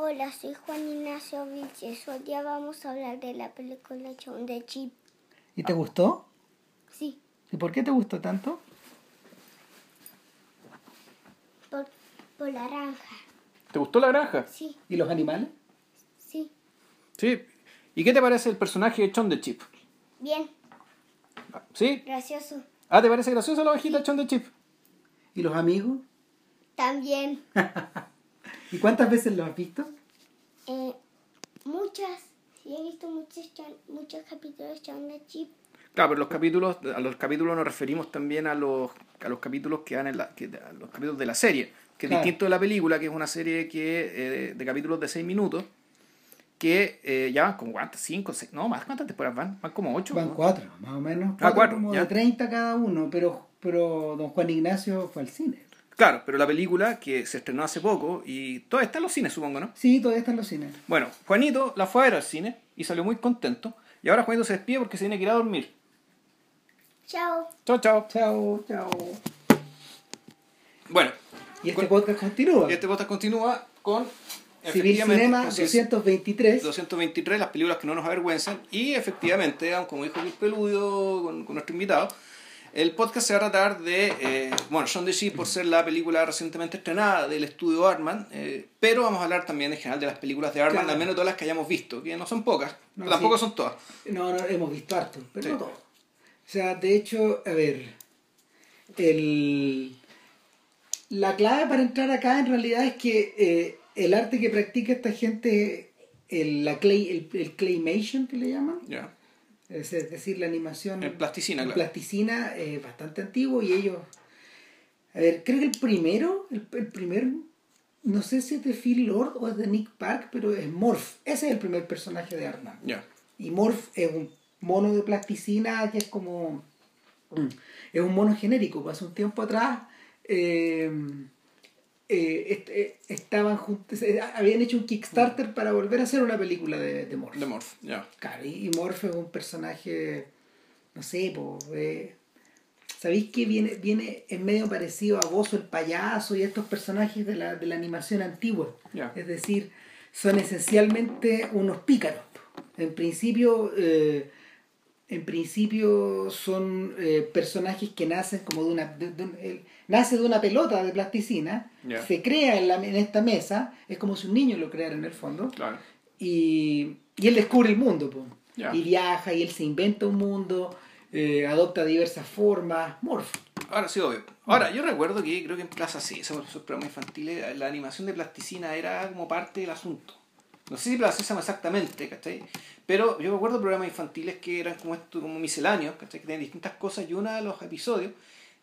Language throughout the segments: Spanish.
Hola, soy Juan Ignacio Vilches. Hoy día vamos a hablar de la película John de Chip. ¿Y te gustó? Sí, ¿Y por qué te gustó tanto? por, por la naranja. ¿Te gustó la granja? Sí, ¿Y los animales? sí. Sí. ¿Y qué te parece el personaje de Chon de Chip? Bien, ¿Sí? gracioso. Ah, ¿te parece graciosa la ovejita Chon de Chip? ¿Y los amigos? También, ¿Y cuántas veces los has visto? eh, muchas. Sí, he visto muchos, muchos capítulos de de Chip. Claro, pero los capítulos, a los capítulos nos referimos también a los, a los capítulos que dan en la, que, a los capítulos de la serie, que es distinto de la película, que es una serie que eh, de capítulos de 6 minutos, que eh, ya van como cuántas, 5, 6, no más, ¿cuántas temporadas van? Van como 8. Van cuatro, más o menos. Ah, cuatro, como ya. de 30 cada uno, pero, pero don Juan Ignacio fue al cine. Claro, pero la película que se estrenó hace poco y todavía está en los cines, supongo, ¿no? Sí, todavía están los cines. Bueno, Juanito la fue a ver al cine y salió muy contento. Y ahora Juanito se despide porque se tiene que ir a dormir. Chao. Chao, chao. Chao, chao. Bueno, Y este Con- podcast continúa. este podcast continúa con Civil efectivamente, Cinema con Civil- 223. 223, las películas que no nos avergüenzan. Y efectivamente, como dijo el Peludio con, con nuestro invitado, el podcast se va a tratar de, eh, bueno, the Sheep por ser la película recientemente estrenada del estudio Artman, eh, pero vamos a hablar también en general de las películas de Artman, Claro. al menos todas las que hayamos visto, que no son pocas, No, tampoco sí. son todas. No, no, hemos visto harto, pero Sí. no todo. O sea, de hecho, a ver, el, la clave para entrar acá en realidad es que eh, el arte que practica esta gente, el, la clay, el, el claymation que le llaman, Ya. Es, decir, la animación En plasticina, en claro. plasticina, es bastante antiguo y ellos, a ver, creo que el primero, el, el primer, no sé si es de Phil Lord o es de Nick Park, pero es Morph, ese es el primer personaje de Arnold. Ya. Y Morph es un mono de plasticina que es como. Es un mono genérico. Hace un tiempo atrás eh, eh, est- eh, estaban juntos. Habían hecho un Kickstarter para volver a hacer una película de, de Morph. De Morph, ya. Claro, y, Morph es un personaje. No sé, po, eh, ¿Sabéis que viene, viene en medio parecido a Bozo el payaso y a estos personajes de la, de la animación antigua? Es decir, son esencialmente unos pícaros. En principio, eh, en principio son eh, personajes que nacen como de una... de- de el- nace de una pelota de plasticina, se crea en, la, en esta mesa, es como si un niño lo creara en el fondo, Claro. y, y él descubre el mundo, y viaja, y él se inventa un mundo, eh, adopta diversas formas, morph. Ahora sí, obvio. Ahora, yo recuerdo que creo que en Plaza C, esos programas infantiles, la animación de plasticina era como parte del asunto. No sé si Plaza exactamente, ¿cachai? Pero yo recuerdo programas infantiles que eran como esto, como misceláneos, ¿cachai? Que tenían distintas cosas y uno de los episodios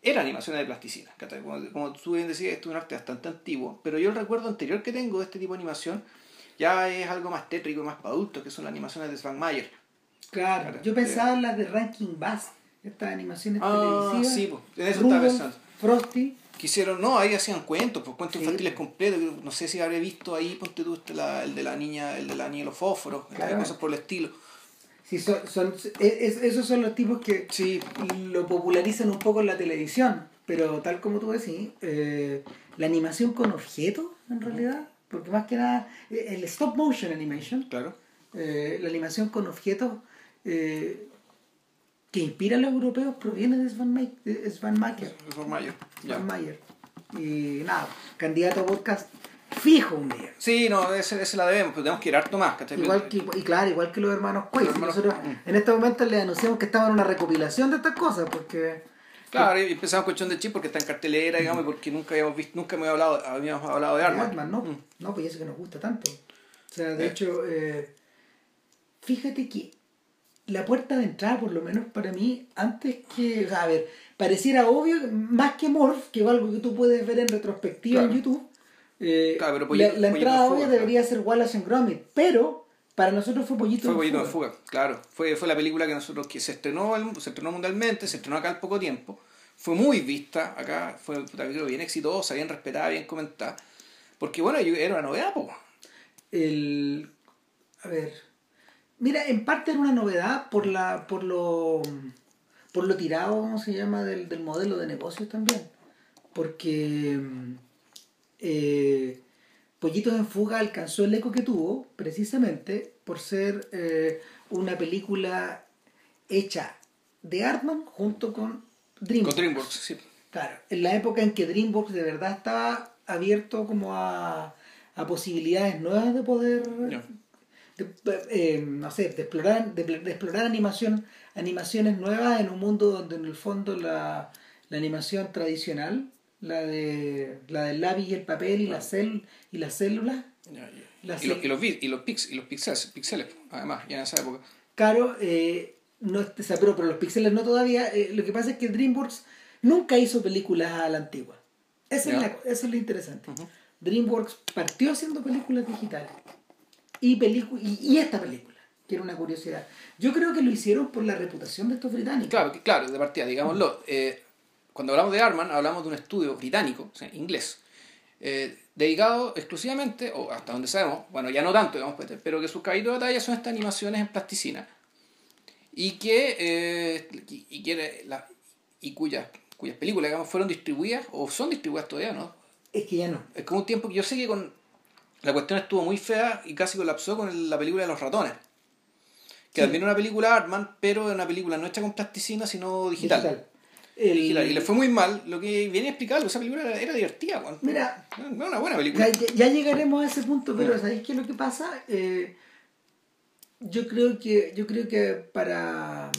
era animaciones de plasticina, ¿cachai? Como, como tú bien decías, esto es un arte bastante antiguo, pero yo el recuerdo anterior que tengo de este tipo de animación ya es algo más tétrico, más para adultos, que son las animaciones de Svan Mayer. Claro, yo pensaba eh. en las de Ranking Bass, estas animaciones Ah, televisivas. sí, pues, en eso estaba pensando. Frosty. Quisieron, no, ahí hacían cuentos, pues cuentos Sí. infantiles completos. que No sé si habré visto ahí, ponte tú, este, la- el de la niña, el de la niña y los fósforos, Claro. cosas por el estilo. Sí, son, son, es- es- esos son los tipos que Sí, lo popularizan un poco en la televisión, pero tal como tú decís, eh, la animación con objetos, en realidad, porque más que nada, eh, el stop motion animation, claro. eh, la animación con objetos eh, que inspira a los europeos proviene de de Svan Mayer. Mayer. Y nada, candidato a podcast fijo un día. Sí, no, ese, ese la debemos, pero tenemos que ir harto más, ¿cachai? Igual que, y claro, igual que los hermanos Nosotros Mm. en este momento les anunciamos que estamos en una recopilación de estas cosas, porque Claro, y empezamos con Chon de Chip porque está en cartelera, digamos, y porque nunca habíamos visto, nunca me hablado, habíamos hablado de armas. Batman, no, Mm. no, pues eso que nos gusta tanto. O sea, de Eh. hecho, eh, fíjate que la puerta de entrada, por lo menos para mí, antes que, a ver, pareciera obvio, más que Morph, que es algo que tú puedes ver en retrospectiva Claro. en YouTube, eh, Claro, pero la, Pollito- la entrada de Fuga, obvia claro. debería ser Wallace and Gromit, pero para nosotros fue Pollito Fue en Pollito de Fuga. Fuga, claro. Fue, fue la película que nosotros que se estrenó, se estrenó mundialmente, se estrenó acá al poco tiempo. Fue muy vista acá, fue bien exitosa, bien respetada, bien comentada. Porque bueno, yo- era una novedad, po. el a ver mira en parte era una novedad por la por lo por lo tirado cómo se llama del, del modelo de negocios también porque mm, eh, Pollitos en Fuga alcanzó el eco que tuvo precisamente por ser eh, una película hecha de Artman junto con DreamWorks. Con DreamWorks, sí. Claro, en la época en que DreamWorks de verdad estaba abierto como a, a posibilidades nuevas de poder. De- eh, no sé, de explorar, de, de explorar animación, animaciones nuevas en un mundo donde en el fondo la, la animación tradicional, la de la del lápiz y el papel y, la cel, y las células, Y, lo- se- y los, y los, pix, y los pixels, pixeles, además, ya en esa época. Claro, eh, no, o sea, pero, pero los píxeles no todavía. eh, lo que pasa es que DreamWorks nunca hizo películas a la antigua. Eso, es, Ya. la- eso es lo interesante. DreamWorks partió haciendo películas digitales. Y, y, y esta película, que era una curiosidad. Yo creo que lo hicieron por la reputación de estos británicos. Claro, claro, de partida, digámoslo. eh, cuando hablamos de Arman, hablamos de un estudio británico, o sea, inglés, eh, dedicado exclusivamente, o hasta donde sabemos, bueno, ya no tanto, digamos, pues, pero que sus caballitos de batalla son estas animaciones en plasticina y que, eh, y, y que la- y cuyas, cuyas películas, digamos, fueron distribuidas o son distribuidas todavía, ¿no? Es que ya no. Es como un tiempo que yo sé que con la cuestión estuvo muy fea y casi colapsó con la película de los ratones. Que Sí. también era una película Artman, pero una película no hecha con plasticina, sino digital. El- Digital. Y le fue muy mal, lo que viene a explicarlo. Esa película era, era divertida, weón. Mira, Era una buena película. Ya, llegaremos a ese punto, pero. ¿sabéis qué es lo que pasa? Eh, yo creo que yo creo que para,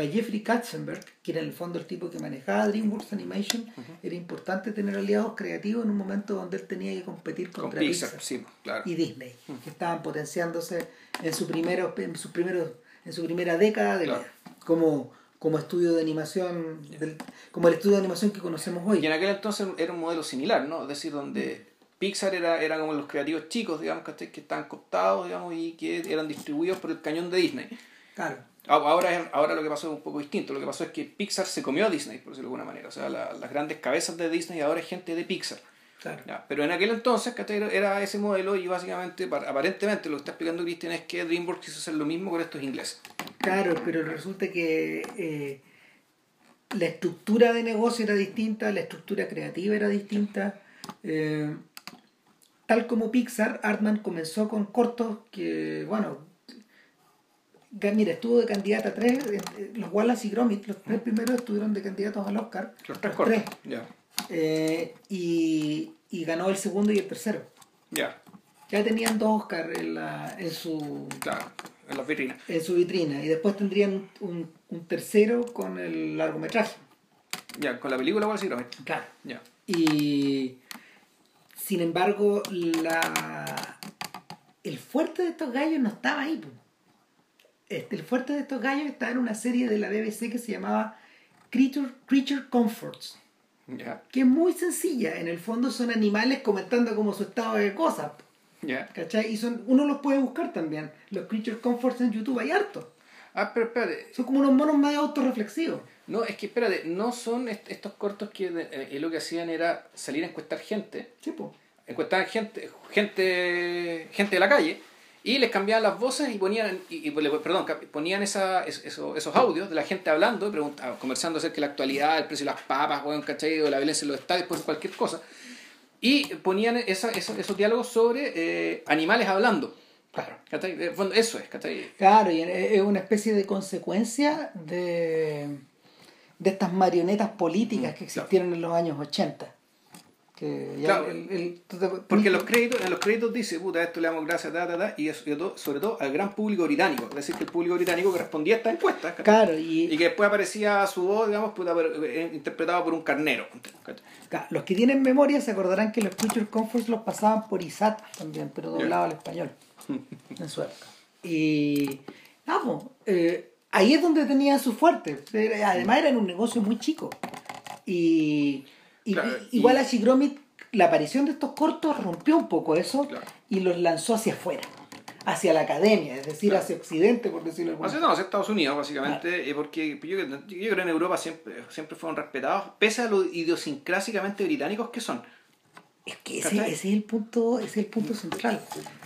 para Jeffrey Katzenberg, que era en el fondo el tipo que manejaba DreamWorks Animation, era importante tener aliados creativos en un momento donde él tenía que competir Con contra Pixar, Pixar, sí, claro. y Disney, que estaban potenciándose en su primero, en su primero, en su primera década de Claro. como como estudio de animación, del- como el estudio de animación que conocemos hoy. Y en aquel entonces era un modelo similar, ¿no? Es decir, donde Pixar era, era como los creativos chicos, digamos, ¿cachai? que estaban cooptados, digamos, y que eran distribuidos por el cañón de Disney. Claro. Ahora, ahora lo que pasó es un poco distinto. Lo que pasó es que Pixar se comió a Disney, por decirlo de alguna manera. O sea, la- las grandes cabezas de Disney ahora es gente de Pixar. Claro. Ya, Pero en aquel entonces era- ese modelo y básicamente, pa- aparentemente, lo que está explicando Christian es que DreamWorks quiso hacer lo mismo con estos ingleses. Claro, pero resulta que eh, la estructura de negocio era distinta, la estructura creativa era distinta. eh, tal como Pixar, Artman comenzó con cortos que, bueno, mira, estuvo de candidata a tres, eh, eh, los Wallace y Gromit, los tres primeros estuvieron de candidatos al Oscar. Los tres Los tres. Ya, Eh, y, y ganó el segundo y el tercero. ya, Ya tenían dos Oscars en, la, en su claro, en las vitrinas. en su vitrina y después tendrían un, un tercero con el largometraje. Ya, con la película sí lo ven. Claro. Ya, Y sin embargo, la el fuerte de estos gallos no estaba ahí. po. Este, el fuerte de estos gallos estaba en una serie de la BBC que se llamaba Creature, Creature Comforts, que es muy sencilla. En el fondo son animales comentando como su estado de cosas. ya. ¿Cachai? Y son, uno los puede buscar también. Los Creature Comforts en YouTube hay hartos. Ah, pero espérate. Son como unos monos más autorreflexivos. No, es que espérate, no son est- estos cortos que eh, lo que hacían era salir a encuestar gente. Sí, po. encuestaban gente, gente, gente de la calle y les cambiaban las voces y ponían, y, y, perdón, ponían esa, es- eso- esos audios de la gente hablando y conversando acerca de la actualidad, el precio de las papas, weón, ¿cachai? o la violencia en los estadios, por cualquier cosa. Y ponían esa, esa- esos diálogos sobre eh, animales hablando. Claro. fondo, Eso es, ¿cachai? Claro, y es una especie de consecuencia de, de estas marionetas políticas que existieron en los años 80. Que ya Claro. el- el- Porque en los créditos, en los créditos dice, puta, esto le damos gracias, ta, ta, ta, y eso- sobre todo al gran público británico. Es decir, que el público británico que respondía a estas encuestas. Claro, y, Y que después aparecía su voz, digamos, puta, pero, eh, interpretado por un carnero. los que tienen memoria se acordarán que los Creature Comforts los pasaban por ISAT también, pero doblado al español en su época. Y vamos, eh, ahí es donde tenía su fuerte. Además era en un negocio muy chico. Y, y- Claro, y- igual a Gromit, la aparición de estos cortos rompió un poco eso Claro. y los lanzó hacia afuera, hacia la academia, es decir, hacia Occidente, por decirlo Hacia, no, hacia Estados Unidos, básicamente, eh, porque yo, yo creo que en Europa siempre, siempre fueron respetados, pese a lo idiosincrásicamente británicos que son. Es que ese, ese es el punto, ese es el punto central.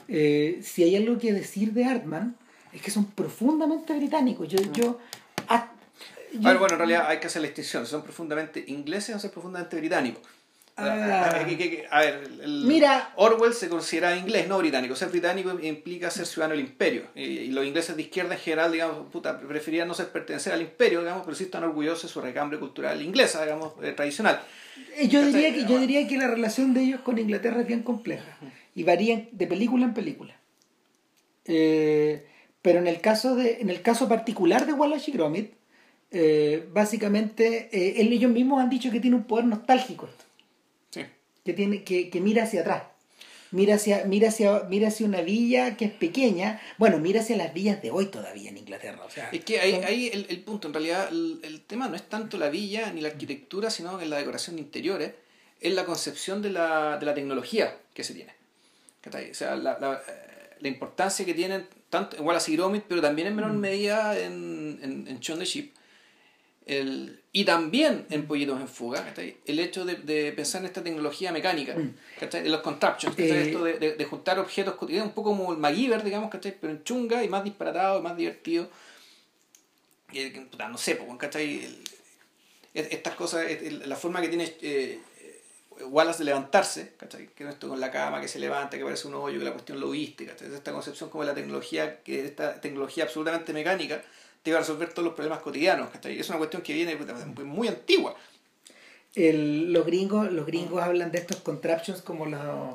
Eh, si hay algo que decir de Artman, es que son profundamente británicos. Yo, yo, ah, yo- A ver, bueno, en realidad hay que hacer la distinción, son profundamente ingleses o son profundamente británicos. Ah. A, ver, el- Mira. Orwell se considera inglés, no británico. Ser británico implica ser ciudadano del imperio. Y, y los ingleses de izquierda en general, digamos, puta, preferían no ser pertenecer al imperio, digamos, pero sí están orgullosos de su recambre cultural inglesa, digamos, eh, tradicional. Eh, Yo diría, que, yo diría que la relación de ellos con Inglaterra es bien compleja y varía de película en película. Eh, pero en el caso de en el caso particular de Wallace y Gromit, eh, básicamente eh, ellos mismos han dicho que tiene un poder nostálgico esto, Sí. que tiene que, que mira hacia atrás. Mira hacia, mira, hacia, mira hacia una villa que es pequeña. Bueno, mira hacia las villas de hoy todavía en Inglaterra. O sea, Es que ahí, son- ahí el, el punto, en realidad, el, el tema no es tanto la villa ni la arquitectura, sino que la decoración de interiores, es la concepción de la, de la tecnología que se tiene. O sea, la, la, eh, la importancia que tienen, tanto en Wallace y Gromit, pero también en menor medida en, en, en Shaun the Sheep, el, y también en Pollitos en Fuga, ¿cachai? el hecho de, de pensar en esta tecnología mecánica, de los contraptions. Eh, esto de, de- de juntar objetos cotidianos, un poco como el MacGyver, digamos, ¿cachai? pero en chunga y más disparatado y más divertido. Y, no sé, ¿cachai? El- es- estas cosas, la forma que tiene eh, eh, Wallace de levantarse, ¿cachai? que no esto con la cama que se levanta, que parece un hoyo, que la cuestión lo viste, ¿cachai? esta concepción como de la tecnología, que esta tecnología absolutamente mecánica te va a resolver todos los problemas cotidianos, ¿cachai? Es una cuestión que viene muy antigua. el- los gringos los gringos hablan de estos contraptions como los,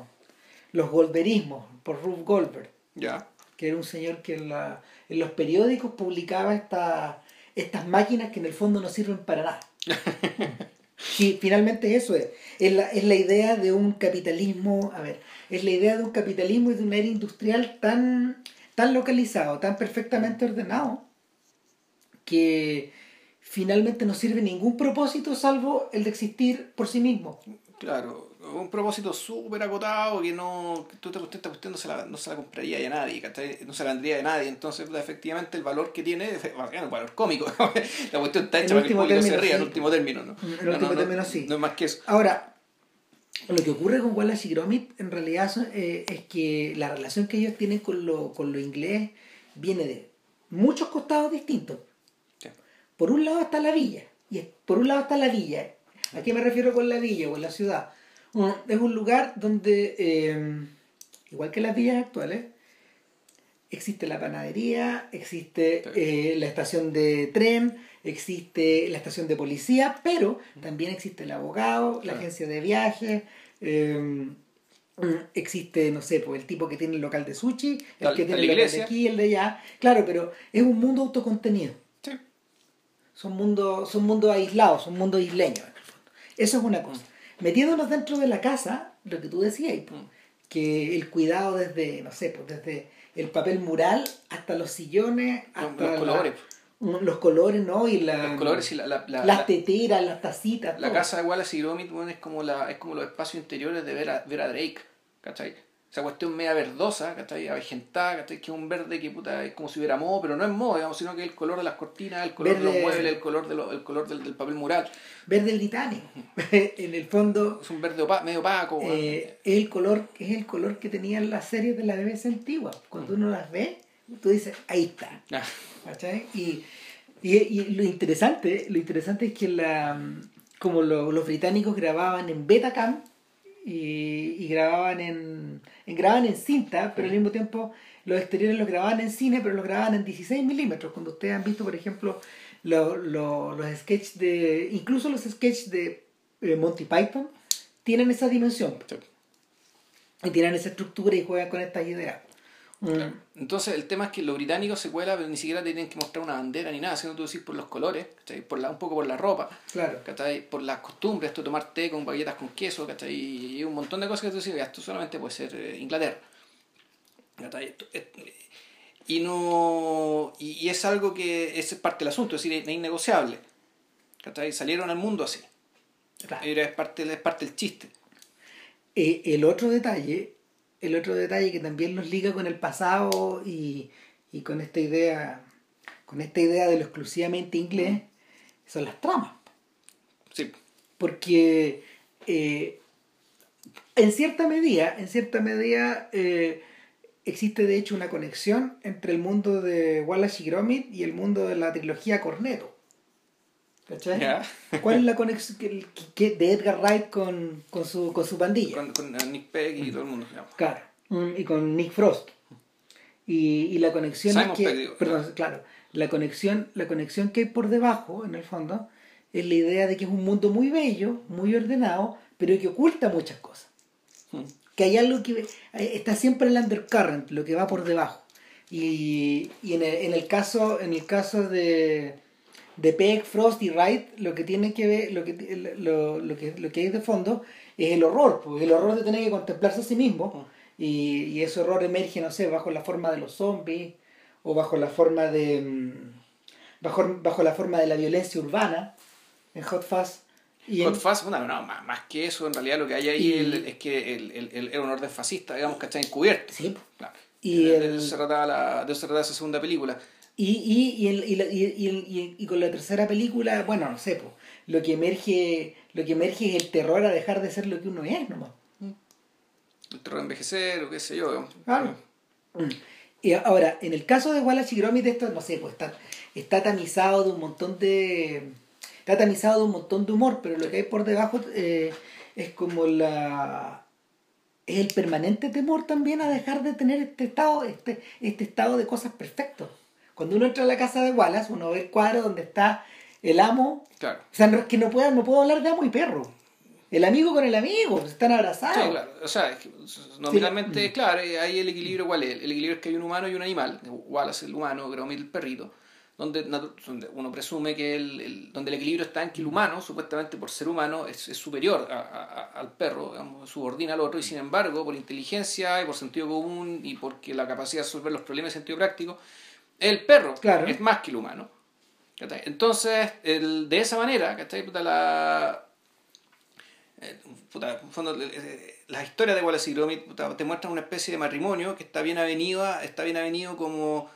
los golderismos por Rube Goldberg. Ya. que era un señor que en, la- en los periódicos publicaba esta- estas máquinas que en el fondo no sirven para nada. Sí, finalmente eso es. Es la, es la idea de un capitalismo, a ver, es la idea de un capitalismo y de una era industrial tan, tan localizado, tan perfectamente ordenado, que finalmente no sirve ningún propósito salvo el de existir por sí mismo. Claro, un propósito súper acotado que no, que tú te esta cuestión no se la, no se la compraría ya nadie, no se la vendría de nadie, entonces puta, efectivamente el valor que tiene es un valor cómico, la cuestión está hecha para que el público se término, ría, en último término, ¿no? En No, último no, no, término, sí. No es más que eso. Ahora, lo que ocurre con Wallace y Gromit en realidad eh, es que la relación que ellos tienen con lo, con lo inglés viene de muchos costados distintos. Por un lado está la villa, y por un lado está la villa. ¿A qué me refiero con la villa o en la ciudad? Es un lugar donde, eh, igual que las villas actuales, existe la panadería, existe eh, la estación de tren, existe la estación de policía, pero también existe el abogado, la agencia de viajes, eh, mm, existe, no sé, pues el tipo que tiene el local de sushi, el Tal- que tiene el local de aquí, el de allá. Claro, pero es un mundo autocontenido. Son mundos, son mundos aislados, son mundos isleños. en el fondo. Eso es una cosa. Metiéndonos dentro de la casa, lo que tú decías, pues, Mm. que el cuidado desde, no sé, pues desde el papel mural hasta los sillones, Los- hasta los colores. mm, los colores, ¿no? Y la, Los colores y la, la, la, las la- teteras, las tacitas. la todo. casa de Wallace y Gromit bueno, es como la es como los espacios interiores de ver a, ver a Drake, ¿cachai? Esa cuestión media verdosa, ¿cachai? Avejentada, ¿cachai? Que es un verde que puta es como si hubiera moho, pero no es moho, digamos, sino que es el color de las cortinas, el color de los muebles, el color, de lo- el color del, del papel mural. Verde el en el fondo, Es un verde opa- medio opaco. eh, es el color, es el color que tenían las series de la BBC antigua. Cuando uno las ve, tú dices, ahí está. Ah, ¿Cachai? Y, y, y lo interesante, lo interesante es que la, como lo- los británicos grababan en Betacam y, y grababan en, en grababan en cinta, pero al mismo tiempo los exteriores los grababan en cine, pero los grababan en 16 milímetros. Cuando ustedes han visto, por ejemplo, lo- lo- los sketches de, incluso los sketches de eh, Monty Python, tienen esa dimensión sí. y tienen esa estructura y juegan con estas ideas. Claro. Entonces el tema es que los británicos se cuela, pero ni siquiera tienen que mostrar una bandera ni nada, sino tú decís por los colores, ¿cachai? por la, un poco por la ropa, Claro. ¿cachai? por las costumbres, esto tomar té con baguetas con queso, ¿cachai? y un montón de cosas que tú "Ya, esto solamente puede ser eh, Inglaterra. ¿cachai? Esto- et- y no y, y es algo que es parte del asunto, es decir, es innegociable. ¿cachai? Salieron al mundo así. Claro. Era- es, parte, es parte del chiste. Eh, el otro detalle, el otro detalle que también nos liga con el pasado y, y con esta idea, con esta idea de lo exclusivamente inglés, son las tramas. Sí, Porque eh, en cierta medida, en cierta medida, eh, existe de hecho una conexión entre el mundo de Wallace y Gromit y el mundo de la trilogía Cornetto. ¿Cachai? Ya. ¿Cuál es la conexión que, que- de Edgar Wright con, con, su, con su pandilla? Con, con eh, Nick Peck y todo el mundo. digamos. Claro. Mm, Y con Nick Frost. Y, y la conexión es que. Pegg, perdón, claro. La conexión, la conexión que hay por debajo, en el fondo, es la idea de que es un mundo muy bello, muy ordenado, pero que oculta muchas cosas. Hmm. Que hay algo que eh, está siempre el undercurrent, lo que va por debajo. Y, y en, el, en el caso, en el caso de, de Peck, Frost y Wright, lo que tiene que ver, lo que, lo, lo que, lo que hay de fondo es el horror, pues, el horror de tener que contemplarse a sí mismo. Y, y ese horror emerge, no sé, bajo la forma de los zombies, o bajo la forma de. mm, bajo, bajo la forma de la violencia urbana, en Hot Fuzz. Y en- Hot Fuzz, bueno, no, más, más que eso, en realidad lo que hay ahí Y- el- es que el, el, el, era un orden fascista, digamos, que está encubierto. Sí, Claro. Y de, el- de eso se trataba la, de eso se trataba esa segunda película. Y, y, y, el- y, y, y, y- y con la tercera película, bueno, no sé, po, lo que emerge, lo que emerge es el terror a dejar de ser lo que uno es nomás. El terror de envejecer, o qué sé yo. Claro. Mm. Y ahora, en el caso de Wallace y Gromit, esto, no sé, pues está, está tamizado de un montón de. Está tamizado de un montón de humor, pero lo que hay por debajo eh, es como la. Es el permanente temor también a dejar de tener este estado, este, este estado de cosas perfectos. Cuando uno entra a la casa de Wallace, uno ve el cuadro donde está el amo. Claro. O sea, no, es que no puedo, no puedo hablar de amo y perro. El amigo con el amigo, pues, están abrazados. Sí, claro. O sea, es que, nominalmente, claro, eh, ahí el equilibrio, ¿cuál es? El equilibrio es que hay un humano y un animal. Wallace el humano, Gromit el perrito. Donde, uno presume que el, el- donde el equilibrio está en que el humano, supuestamente por ser humano, es, es superior a- a- a- al perro, digamos, subordina al otro, y sin embargo, por inteligencia y por sentido común y porque la capacidad de resolver los problemas en sentido práctico, el perro Claro. es más que el humano. ¿cachai? Entonces, el, de esa manera, ¿cachai? Puta, la, eh, puta, fondo, eh, las historias de Wallace y Gromit puta, te muestran una especie de matrimonio que está bien avenido, está bien avenido como,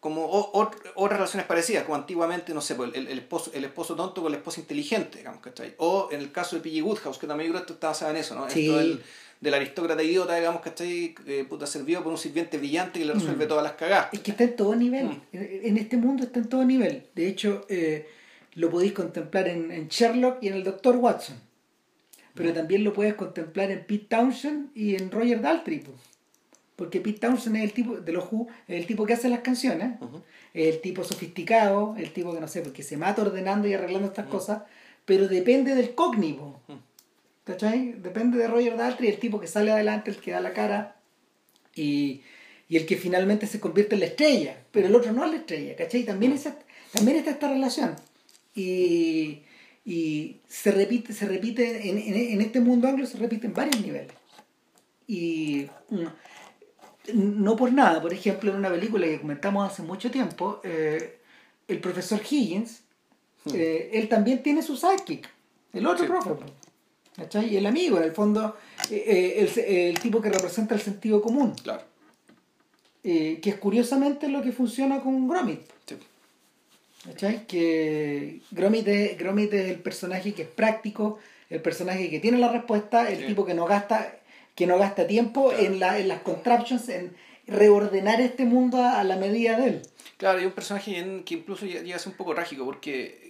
como o- ot- otras relaciones parecidas, como antiguamente, no sé, pues, el, el esposo, el esposo tonto con la esposa inteligente, digamos, ¿cachai? O en el caso de P.G. Woodhouse, que también yo creo que esto está basado en eso, ¿no? Sí. Esto del, del aristócrata idiota, digamos, ¿cachai? Eh, puta, servido por un sirviente brillante que le resuelve todas las cagadas. Es que está en todo nivel. Mm. En, este mundo está en todo nivel. De hecho, eh, lo podéis contemplar en, en Sherlock y en el Dr. Watson. Pero también lo puedes contemplar en Pete Townshend y en Roger Daltrey. po. Porque Pete Townshend es el tipo de los Who, es el tipo que hace las canciones, es el tipo sofisticado, el tipo que no sé, porque se mata ordenando y arreglando estas cosas, pero depende del cognivo. ¿Cachai? Depende de Roger Daltrey, el tipo que sale adelante, el que da la cara y, y el que finalmente se convierte en la estrella, pero el otro no es la estrella, ¿cachai? También, esa, también está esta relación. Y, y se repite, se repite en, en, en este mundo anglo se repite en varios niveles. Y mm, no por nada, por ejemplo, en una película que comentamos hace mucho tiempo, eh, el profesor Higgins, eh, él también tiene su sidekick, el otro Sí. profe, ¿cachai? Y el amigo, en el fondo, eh, eh, el, el tipo que representa el sentido común, Claro. eh, que es curiosamente lo que funciona con Gromit. Sí. ¿Cachai? Que Gromit es, Gromit es el personaje que es práctico, el personaje que tiene la respuesta, el Sí. tipo que no gasta, que no gasta tiempo Claro. en, la, en las contraptions, en reordenar este mundo a, a la medida de él. Claro, y un personaje que incluso llega llega a ser un poco trágico porque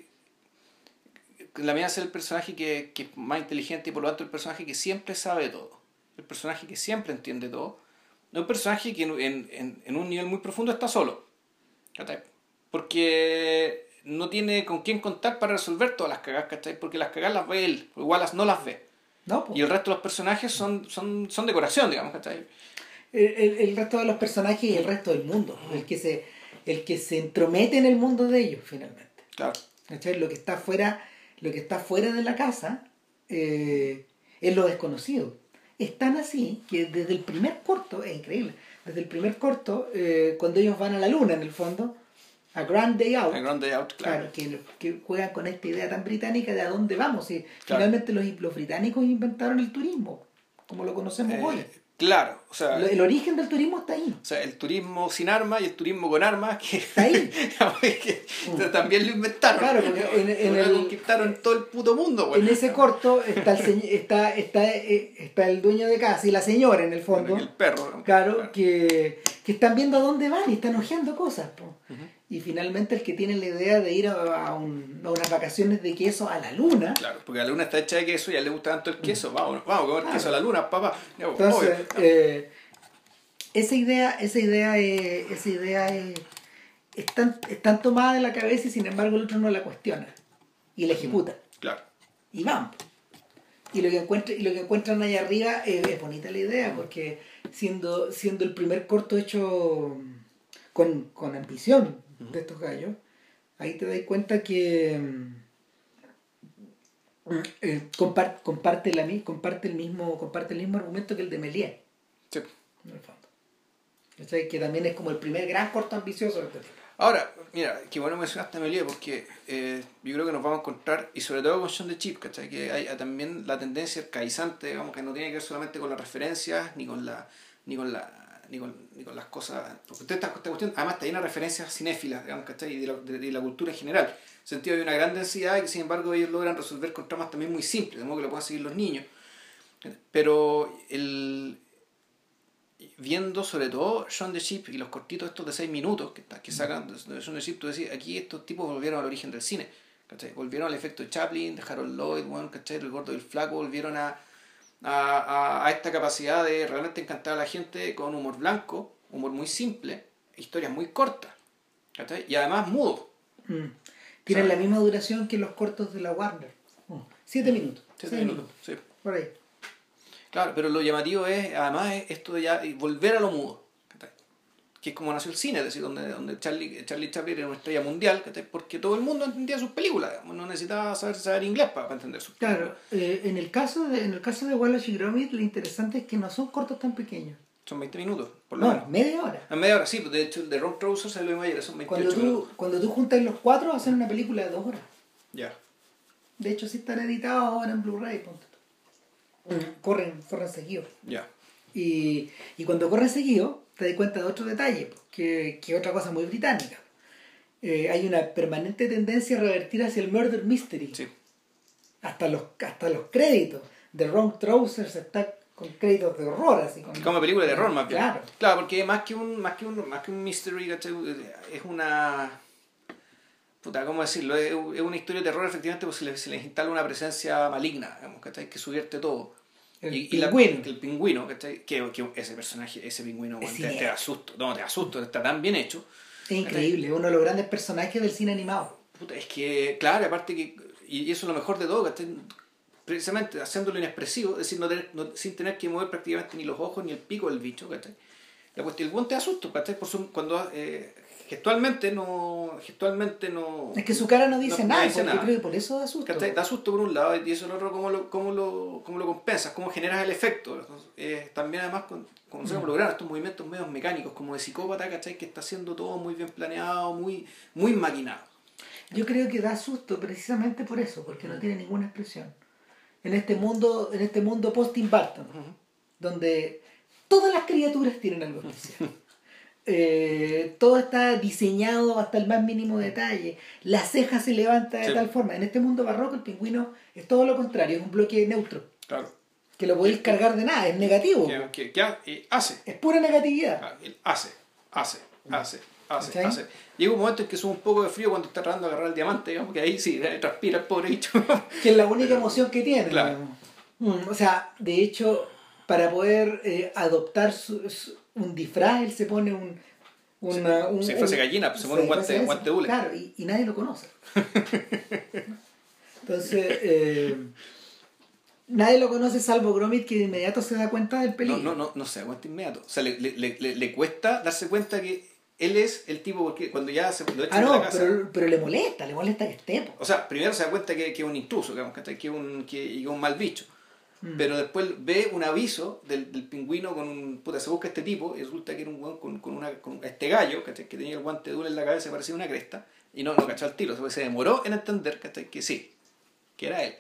la de ser el personaje que, que es más inteligente y por lo tanto el personaje que siempre sabe todo, el personaje que siempre entiende todo, no es un personaje que en, en, en un nivel muy profundo está solo. Porque no tiene con quién contar para resolver todas las cagadas, ¿cachai? Porque las cagadas las ve él, igual las no las ve. Y el resto de los personajes son, son, son decoración, digamos, ¿cachai? el, el- el resto de los personajes y el resto del mundo, el que se, el que se entromete en el mundo de ellos finalmente. Claro. ¿Cachai? Lo que está fuera, lo que está fuera de la casa eh, es lo desconocido. Es tan así que desde el primer corto, es increíble, desde el primer corto, eh, cuando ellos van a la luna en el fondo, a Grand Day Out, El Grand Day Out, claro. claro, que, que juegan con esta idea tan británica de a dónde vamos. Y Claro. finalmente los, los británicos inventaron el turismo, como lo conocemos Eh, hoy. Claro, o sea... El origen del turismo está ahí. O sea, el turismo sin armas y el turismo con armas, que, Está ahí. que también lo inventaron. Claro, porque en- en el- conquistaron todo el puto mundo, güey. En ese corto está el, está, está, eh, está el dueño de casa y la señora en el fondo. El perro. ¿no? Claro, que, que están viendo a dónde van y están hojeando cosas. po. Y finalmente el que tiene la idea de ir a, a un- a unas vacaciones de queso a la luna. Claro, porque la luna está hecha de queso y a él le gusta tanto el queso. Vamos, vamos a comer Claro. queso a la luna, papá. Entonces, eh, esa idea, esa idea, es, esa idea es, es tan, es tan tomada de la cabeza y sin embargo el otro no la cuestiona y la ejecuta. Claro. y van. Y lo que encuentran, y lo que encuentran allá arriba es, es bonita la idea, porque siendo, siendo el primer corto hecho con, con ambición de estos gallos, ahí te das cuenta que mm, eh, compar- comparte, la, comparte, el mismo, comparte el mismo argumento que el de Méliès, Sí. en el fondo. ¿Cachai? Que también es como el primer gran corto ambicioso de este tipo. Ahora, mira, qué bueno mencionaste a Melie porque eh, yo creo que nos vamos a encontrar, y sobre todo con Sean the Chip, ¿cachai? Que hay, hay también la tendencia arcaizante, digamos, que no tiene que ver solamente con las referencias, ni con la ni con la ni con, ni con las cosas, porque esta, esta cuestión además está llena de referencias cinéfilas, digamos, ¿cachai? Y de la, de, de la cultura en general. En el sentido hay una gran densidad y que sin embargo ellos logran resolver con tramas también muy simples, de modo que lo puedan seguir los niños. Pero el, viendo sobre todo Shaun the Sheep y los cortitos estos de 6 minutos que, que sacan de de Shaun the Sheep, tú decís, aquí estos tipos volvieron al origen del cine. ¿cachai? Volvieron al efecto de Chaplin, de Harold Lloyd, bueno, ¿cachai? el gordo y el flaco, volvieron a, a, a, a esta capacidad de realmente encantar a la gente con humor blanco, humor muy simple, historias muy cortas. ¿cachai? Y además mudo. Mm. Tienen la misma duración que los cortos de la Warner. Mm. Siete minutos. Siete seis minutos, sí. Por ahí. Claro, pero lo llamativo es, además, es esto de ya volver a lo mudo. Que es como nació el cine, es decir, donde, donde Charlie, Charlie Chaplin era una estrella mundial, porque todo el mundo entendía sus películas, digamos, no necesitaba saber, saber inglés para, para entender sus Claro, eh, en, el caso de, en el caso de Wallace y Gromit, lo interesante es que no son cortos tan pequeños. Son 20 minutos, por lo No, menos. media hora. En media hora, sí, pues de hecho el de Ron Trouser se lo ayer, son 28 Cuando tú, minutos. cuando tú juntas los cuatro, hacen una película de dos horas. Ya. De hecho, sí están editados ahora en Blu-ray. ponte tú. Mm, Corren, corren seguidos. Ya. Y, y cuando corren seguido, te das cuenta de otro detalle, pues, que, que otra cosa muy británica. Eh, hay una permanente tendencia a revertir hacia el murder mystery. Sí. Hasta, los, hasta los créditos. The Wrong Trousers está con créditos de horror, así como, Como película de terror más bien. Claro. Claro, porque más que un, más que un, más que un mystery, es una puta, ¿cómo decirlo? Es, una historia de terror efectivamente porque se les, se instala una presencia maligna, digamos, ¿cachai? Que subvierte todo. El y, y la- pingüino. el pingüino, ¿cachai? Que, que ese personaje, ese pingüino, te, te siniestro. da susto. No, te da susto, está tan bien hecho. Es increíble, uno de los grandes personajes del cine animado. Puta, es que, claro, aparte que, y eso es lo mejor de todo, ¿cachai? Precisamente haciéndolo inexpresivo, es decir, no tener- no- sin tener que mover prácticamente ni los ojos ni el pico del bicho, ¿cachai? La cuestión, el buen te da susto, ¿cachai? Por su- cuando eh, gestualmente no, gestualmente no... Es que su cara no dice no nada, dice porque nada. creo que por eso da susto. ¿Cachai? Da susto por un lado y eso el otro, ¿cómo lo, cómo lo, cómo lo compensas? ¿Cómo generas el efecto? Eh, también además, con, no cómo lograr estos movimientos medios mecánicos, como de psicópata, ¿cachai? Que está haciendo todo muy bien planeado, muy, muy maquinado. Yo creo que da susto precisamente por eso, porque no tiene ninguna expresión. En este mundo, en este mundo post-Tim Burton, donde todas las criaturas tienen algo especial. Eh, todo está diseñado hasta el más mínimo detalle. La ceja se levanta de Sí. tal forma. En este mundo barroco el pingüino es todo lo contrario, es un bloque neutro, Claro. que lo podéis cargar de nada, es negativo. Que, que, que ha- eh, hace. Es pura negatividad. Ah, hace, hace, hace, hace, hace. Llega un momento en que sube un poco de frío cuando está tratando de agarrar el diamante, digamos, que ahí sí, eh, transpira el pobre bicho. que es la única emoción que tiene. Claro. Mm, O sea, de hecho, para poder eh, adoptar su- su- un disfraz, él se pone un. Una, un se disfraza gallina, pues, se pone un guante- de guante hule. Claro, y, y nadie lo conoce. Entonces, eh, nadie lo conoce salvo Gromit, que de inmediato se da cuenta del No, peligro. no, no, no se aguanta inmediato. O sea, le, le, le, le cuesta darse cuenta que él es el tipo, porque cuando ya se lo echan Ah, de la no, casa. pero, pero le molesta, le molesta que esté. po. O sea, primero se da cuenta que, que es un intruso, digamos, que, es un, que, que es un mal bicho. Mm. Pero después ve un aviso del, del pingüino con un. Puta, se busca este tipo y resulta que era un con, con, una, con este gallo, ¿cachai? Que tenía el guante duro en la cabeza, parecía una cresta. Y no, no cachó al tiro. Se demoró en entender, ¿cachai? Que sí, que era él.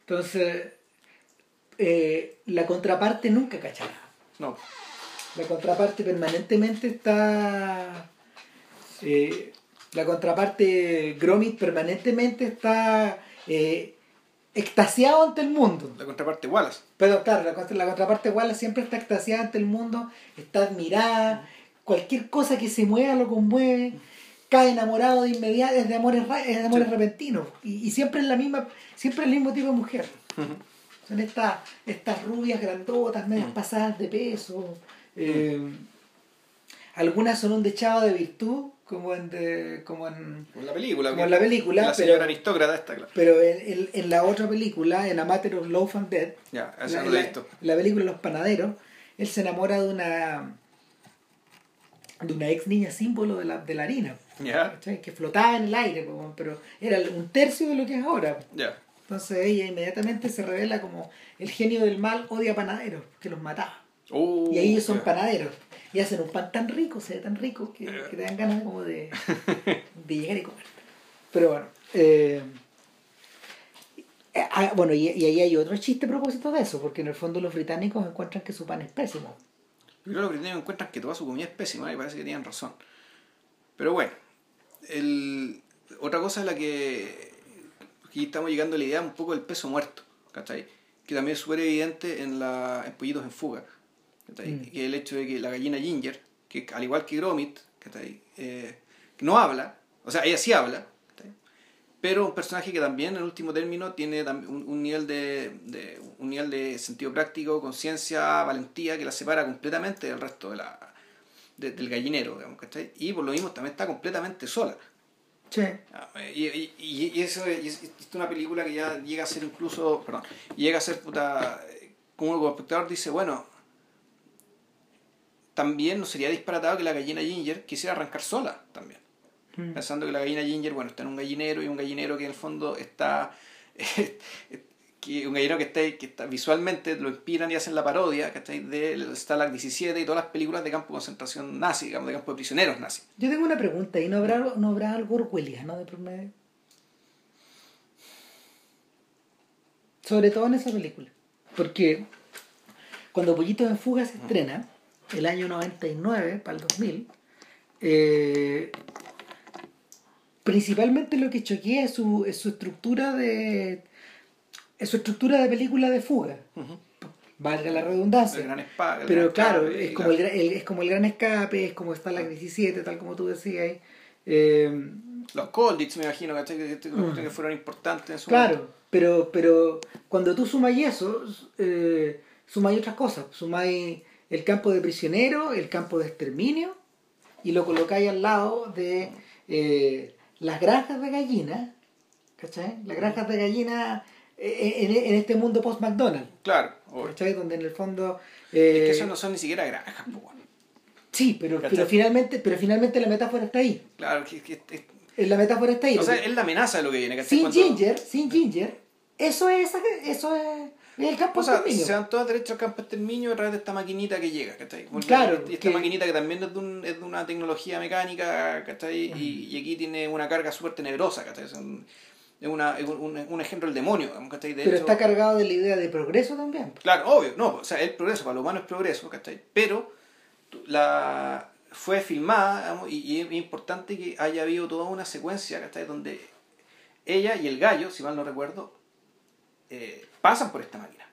Entonces, eh, la contraparte nunca cachará. No, La contraparte permanentemente está. eh, la contraparte Gromit permanentemente está eh, extasiado ante el mundo. la contraparte Wallace. Pero claro, la, la contraparte Wallace siempre está extasiada ante el mundo, está admirada, cualquier cosa que se mueva lo conmueve, cae enamorado de inmediato, es de amores, es de amores repentinos. Y, y siempre es la misma, siempre es el mismo tipo de mujer. Son estas, estas rubias grandotas, medias pasadas de peso. eh, algunas son un dechado de virtud, como en, de- como en Como en la película. Como en la película, La pero- señora aristócrata está claro. Pero en, en- en la otra película, en A Matter of Love and Death, Ya, no la he la- película Los Panaderos, él se enamora de una de una ex niña símbolo de la, de la harina, ¿cachai? que flotaba en el aire, pero era un tercio de lo que es ahora. ya. Entonces ella inmediatamente se revela como el genio del mal odia panaderos, que los mataba. Uh, Y ellos son panaderos. Y hacen un pan tan rico, se ve tan rico, que, que te dan ganas como de, de llegar y comer. Pero bueno. eh, eh, ah, bueno, y, y ahí hay otro chiste a propósito de eso, porque en el fondo los británicos encuentran que su pan es pésimo. Que los británicos encuentran que toda su comida es pésima y parece que tienen razón. Pero bueno, el, otra cosa es la que aquí estamos llegando a la idea un poco del peso muerto, ¿cachai? Que también es súper evidente en, la, en Pollitos en Fuga. Mm. Que el hecho de que la gallina Ginger, que al igual que Gromit, ¿cachai? Eh, no habla, o sea, ella sí habla, pero un personaje que también en último término tiene un, un nivel de, de- un nivel de sentido práctico, conciencia, valentía que la separa completamente del resto de la de- del gallinero, digamos, ¿cachai? Y por lo mismo también está completamente sola. Sí. Ah, Y, y, y- eso es, y es- una película que ya llega a ser incluso, perdón, llega a ser puta, como como espectador dice, bueno, también no sería disparatado que la gallina Ginger quisiera arrancar sola también. Mm. Pensando que la gallina Ginger, bueno, está en un gallinero y un gallinero que en el fondo está. que un gallinero que está, que está visualmente lo inspiran y hacen la parodia, ¿cachai? De Stalag 17 y todas las películas de campo de concentración nazi, digamos, de campo de prisioneros nazi. Yo tengo una pregunta, ¿y no habrá, no habrá algo orwelliano de? Sobre todo en esa película. Porque cuando Pollitos en Fuga se estrena, el año 99 para el 2000, eh, principalmente lo que choquea es su, es su estructura de es su estructura de película de fuga. Valga la redundancia. El gran el Pero gran claro, es como, la- el, es como el gran escape, es como está la 17, tal como tú decías. Eh, Los Colditz, me imagino, ¿cachai? Que, que- que fueron importantes en su claro, pero, pero cuando tú sumáis eso, eh, sumáis otras cosas. Sumáis el campo de prisionero, el campo de exterminio, y lo colocáis al lado de eh, las granjas de gallinas, ¿cachai? Las granjas de gallinas eh, en, en este mundo post-McDonald's, Claro. ¿cachai? Donde en el fondo... Es eh, que eso no son ni siquiera granjas, pues, bueno. Sí, pero, pero finalmente, pero finalmente la metáfora está ahí. Claro, que, que- que- Eh, La metáfora está ahí. o sea, es la amenaza de lo que viene, ¿cachai? sin Cuando- Ginger, sin Ginger, eso es eso es, es el campo O sea, se van todas derechas al campo exterminio a través de esta maquinita que llega, ¿cachai? Porque Claro, Y esta que- maquinita que también es de, un- es de una tecnología mecánica, ¿cachai? Y, y aquí tiene una carga súper tenebrosa, ¿cachai? Es un, es una, un, un ejemplo del demonio, ¿cachai? De pero hecho- está cargado de la idea de progreso también. Claro, obvio, no, o sea, el progreso, para lo humano es progreso, ¿cachai? Pero la fue filmada, digamos, y, y es importante que haya habido toda una secuencia, ¿cachai? Donde ella y el gallo, si mal no recuerdo, eh, pasan por esta máquina.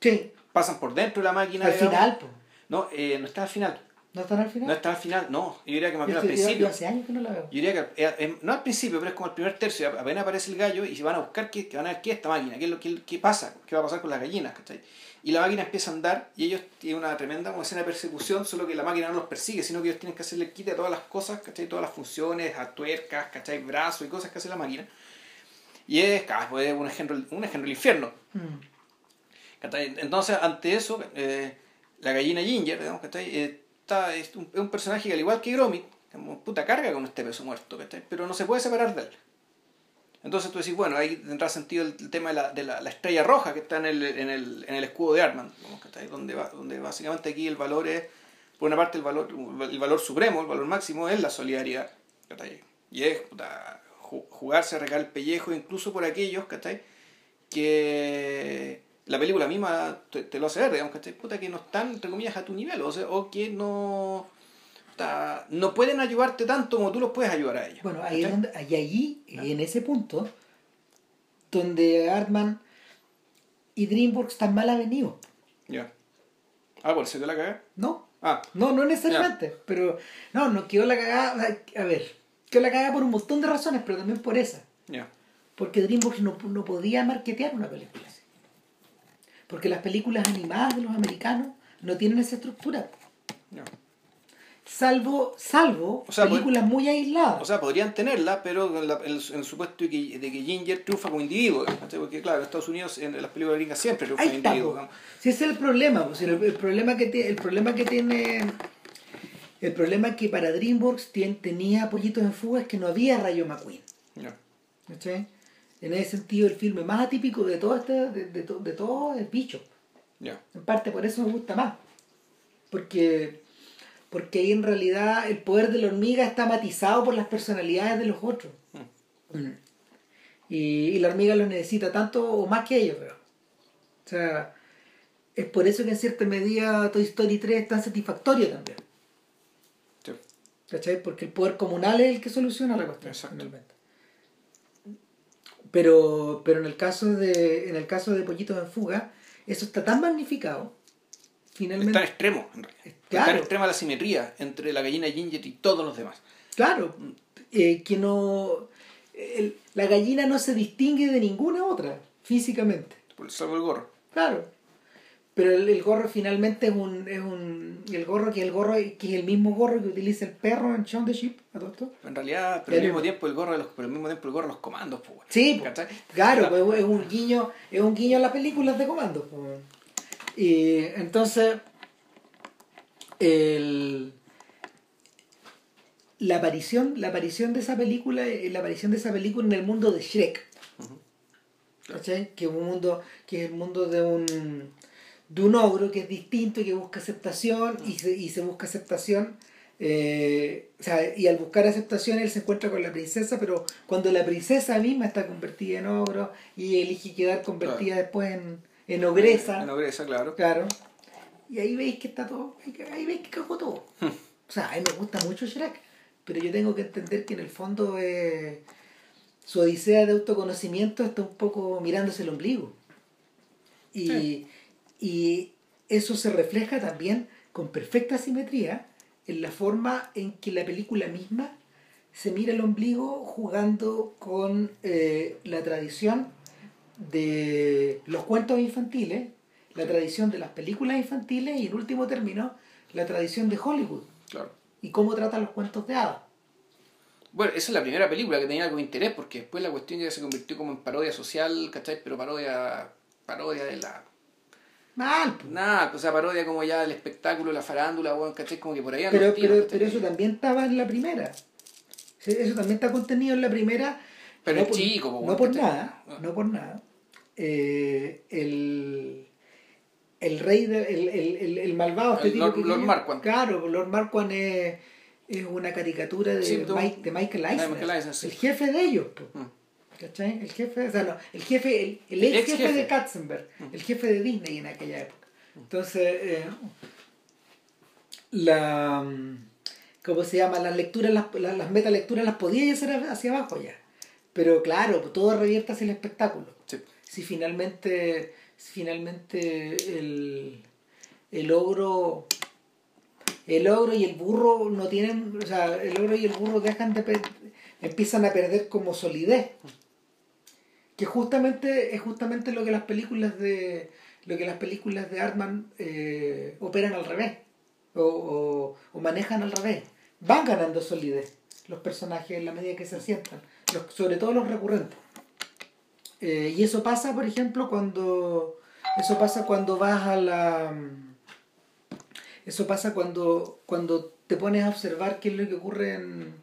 Sí, Pasan por dentro de la máquina. al digamos. final, po. No, eh, no está al final. ¿no están al final? No está al final, no. Yo diría que más bien Yo- al yo- yo principio. hace años que no la veo. Yo diría que eh, eh, no al principio, pero es como el primer tercio. Apenas aparece el gallo y se van a buscar qué, que van a ver qué es esta máquina, qué es lo que qué pasa, qué va a pasar con las gallinas, ¿cachai? Y la máquina empieza a andar y ellos tienen una tremenda como escena de persecución, solo que la máquina no los persigue, sino que ellos tienen que hacerle el quite a todas las cosas, ¿cachai? Todas las funciones, a tuercas, ¿cachai? Brazos y cosas que hace la máquina. Y es, pues, un ejemplo, un ejemplo del infierno. Mm. Entonces, ante eso, eh, la gallina Ginger, digamos. Eh, está, es, un, es un personaje que al igual que Gromit, como puta carga con este peso muerto, ¿cachai? Pero no se puede separar de él. Entonces tú decís, bueno, ahí tendrá sentido el, tema de, la, de la, la estrella roja que está en el, en el, en el escudo de Arman. Donde, va, donde básicamente aquí el valor es, por una parte el valor, el valor supremo, el valor máximo es la solidaridad, ¿cachai? Y es puta, jugarse a recar el pellejo incluso por aquellos, ¿cachai? Que la película misma te, te lo hace ver, digamos, ¿cachai? Puta, que no están, entre comillas, a tu nivel, o, sea, o que no, no pueden ayudarte tanto como tú los puedes ayudar a ellos. Bueno, ahí es donde, ahí, allí, en ese punto, donde Artman y DreamWorks están mal avenidos, Ya. Ah, por eso te la cagé. ¿no? Ah, No, no necesariamente, pero no, no quedó la cagada, a ver, quedó la cagada por un montón de razones, pero también por esa. Porque DreamWorks no, no podía marketear una película así. Porque las películas animadas de los americanos no tienen esa estructura. Salvo, salvo O sea, películas muy aisladas. O sea, podrían tenerla, pero en, la- en el, en el supuesto de que, de que Ginger triunfa como individuo. Porque, claro, en Estados Unidos, en las películas gringas siempre triunfa como individuo. Si ese es el problema, pues, el, el problema que el problema que tiene, el problema que para DreamWorks tien- tenía pollitos en fuga es que no había Rayo McQueen. ¿cachai? En ese sentido, el filme más atípico de todo este, de, de, de todo es Bicho. Ya. En parte por eso me gusta más. Porque, porque ahí en realidad el poder de la hormiga está matizado por las personalidades de los otros. Mm. Y, y la hormiga lo necesita tanto o más que ellos, creo. O sea, es por eso que en cierta medida Toy Story 3 es tan satisfactorio también. ¿Cachai? Porque el poder comunal es el que soluciona la cuestión. Exacto. finalmente. Pero, pero en el caso de, en el caso de Pollitos en Fuga, eso está tan magnificado, finalmente. Está en extremo, en realidad. Claro. Está en extrema la simetría entre la gallina Ginger y todos los demás. Claro, eh, que no. el- la gallina no se distingue de ninguna otra, físicamente. Por salvo el gorro. Claro. Pero el, el gorro finalmente es un, es un. El gorro que es el gorro que es el mismo gorro que utiliza el perro en Shaun the Sheep, ¿a todo esto? En realidad, pero al mismo tiempo el gorro de los, pero al mismo tiempo el gorro de los comandos, pues. Sí. ¿Cachai? claro, pues es un guiño, es un guiño a las películas de comando. pues. Y entonces, el, la aparición, la aparición de esa película, la aparición de esa película en el mundo de Shrek. ¿Cachai? Que es un mundo, que es el mundo de un de un ogro que es distinto y que busca aceptación y se, y se busca aceptación eh, o sea, y al buscar aceptación él se encuentra con la princesa pero cuando la princesa misma está convertida en ogro y elige quedar convertida después en, en ogresa. En ogresa, claro. claro. Y ahí veis que está todo ahí, ahí veis que cagó todo. O sea a mí me gusta mucho Shrek pero yo tengo que entender que en el fondo eh, su odisea de autoconocimiento está un poco mirándose el ombligo. Y, Sí. Y eso se refleja también con perfecta simetría en la forma en que la película misma se mira el ombligo jugando con eh, la tradición de los cuentos infantiles, la tradición de las películas infantiles y en último término la tradición de Hollywood Claro. y cómo trata los cuentos de hadas. Bueno, esa es la primera película que tenía algo de interés, porque después la cuestión ya se convirtió como en parodia social, ¿cachai? Pero parodia, parodia de la... Mal, pues. Nada, o sea, parodia como ya el espectáculo, la farándula, bueno, ¿cachai? Como que por ahí anda pero, tiros, pero, pero eso también estaba en la primera. Sí, Eso también está contenido en la primera. Pero no es por- chico, po, No weón, por nada, Ah. no por nada. Eh, el, el rey, de, el, el, el, el malvado, este tipo Lord- que Lord tiene- Marquand. Claro, Lord Marquand es, es una caricatura de, Sí, un- Mike- de Michael Eisner. Michael Eisner, sí. El jefe de ellos. Mm. ¿Cachai? El jefe, o sea, no, el jefe, el, el El ex jefe de Katzenberg, el jefe de Disney en aquella época. Entonces, eh, la, ¿cómo se llama? Las lecturas, las, las, las metalecturas las podía hacer hacia abajo ya. Pero claro, todo revierte hacia el espectáculo. Sí. Si finalmente, si finalmente el, el ogro el ogro y el burro no tienen, o sea, el ogro y el burro dejan de empiezan a perder como solidez. Que justamente es justamente lo que las películas de lo que las películas de Artman eh, operan al revés o, o- o manejan al revés. Van ganando solidez los personajes en la medida que se asientan, sobre todo los recurrentes. Eh, y eso pasa, por ejemplo, cuando eso pasa cuando vas a la eso pasa cuando cuando te pones a observar qué es lo que ocurre en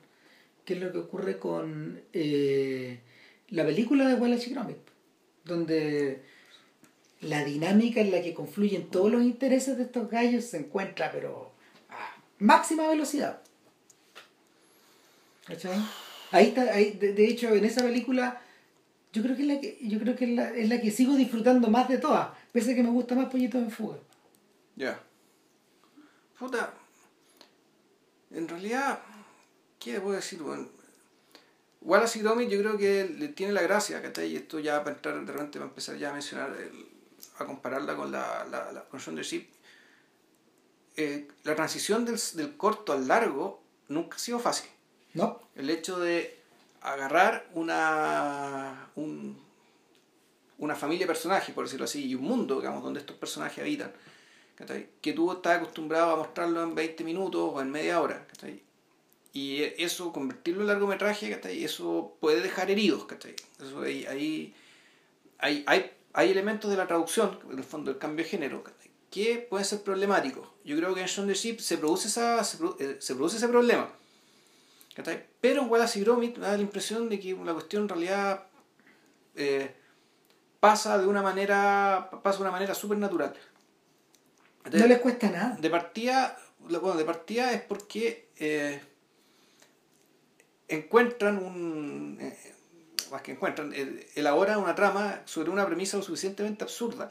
qué es lo que ocurre con eh, la película de Wallace y donde la dinámica en la que confluyen todos los intereses de estos gallos se encuentra pero a máxima velocidad ¿Cachai? ahí está ahí, de, hecho en esa película yo creo que es la que yo creo que es la, es la que sigo disfrutando más de todas pese a que me gusta más Pollitos en Fuga Ya. Puta. En realidad, ¿qué puedo decir? Bueno, Wallace y Gromit yo creo que le tiene la gracia, ¿cachai? Y esto ya para entrar de repente, para empezar ya a mencionar, el- a compararla con la, la, la con Sheep. eh, la transición del, del corto al largo nunca ha sido fácil. No. El hecho de agarrar una, un- una familia de personajes, por decirlo así, y un mundo, digamos, donde estos personajes habitan, ¿cachai? que tú estás acostumbrado a mostrarlo en 20 minutos o en media hora. ¿cachai? Y eso, convertirlo en largometraje, ¿cachai? eso puede dejar heridos. ¿cachai? Eso ahí, ahí- hay, hay, hay elementos de la traducción, en el fondo del cambio de género, ¿cachai? que pueden ser problemáticos. Yo creo que en Shaun the Sheep se produce, esa, se, produ- eh, se produce ese problema. ¿cachai? Pero en Wallace y Gromit me da la impresión de que la cuestión en realidad eh, pasa de una manera pasa de una manera súper natural. No les cuesta nada. De partida, bueno, de partida es porque eh, encuentran un. eh, más que encuentran, eh, elaboran una trama sobre una premisa lo suficientemente absurda.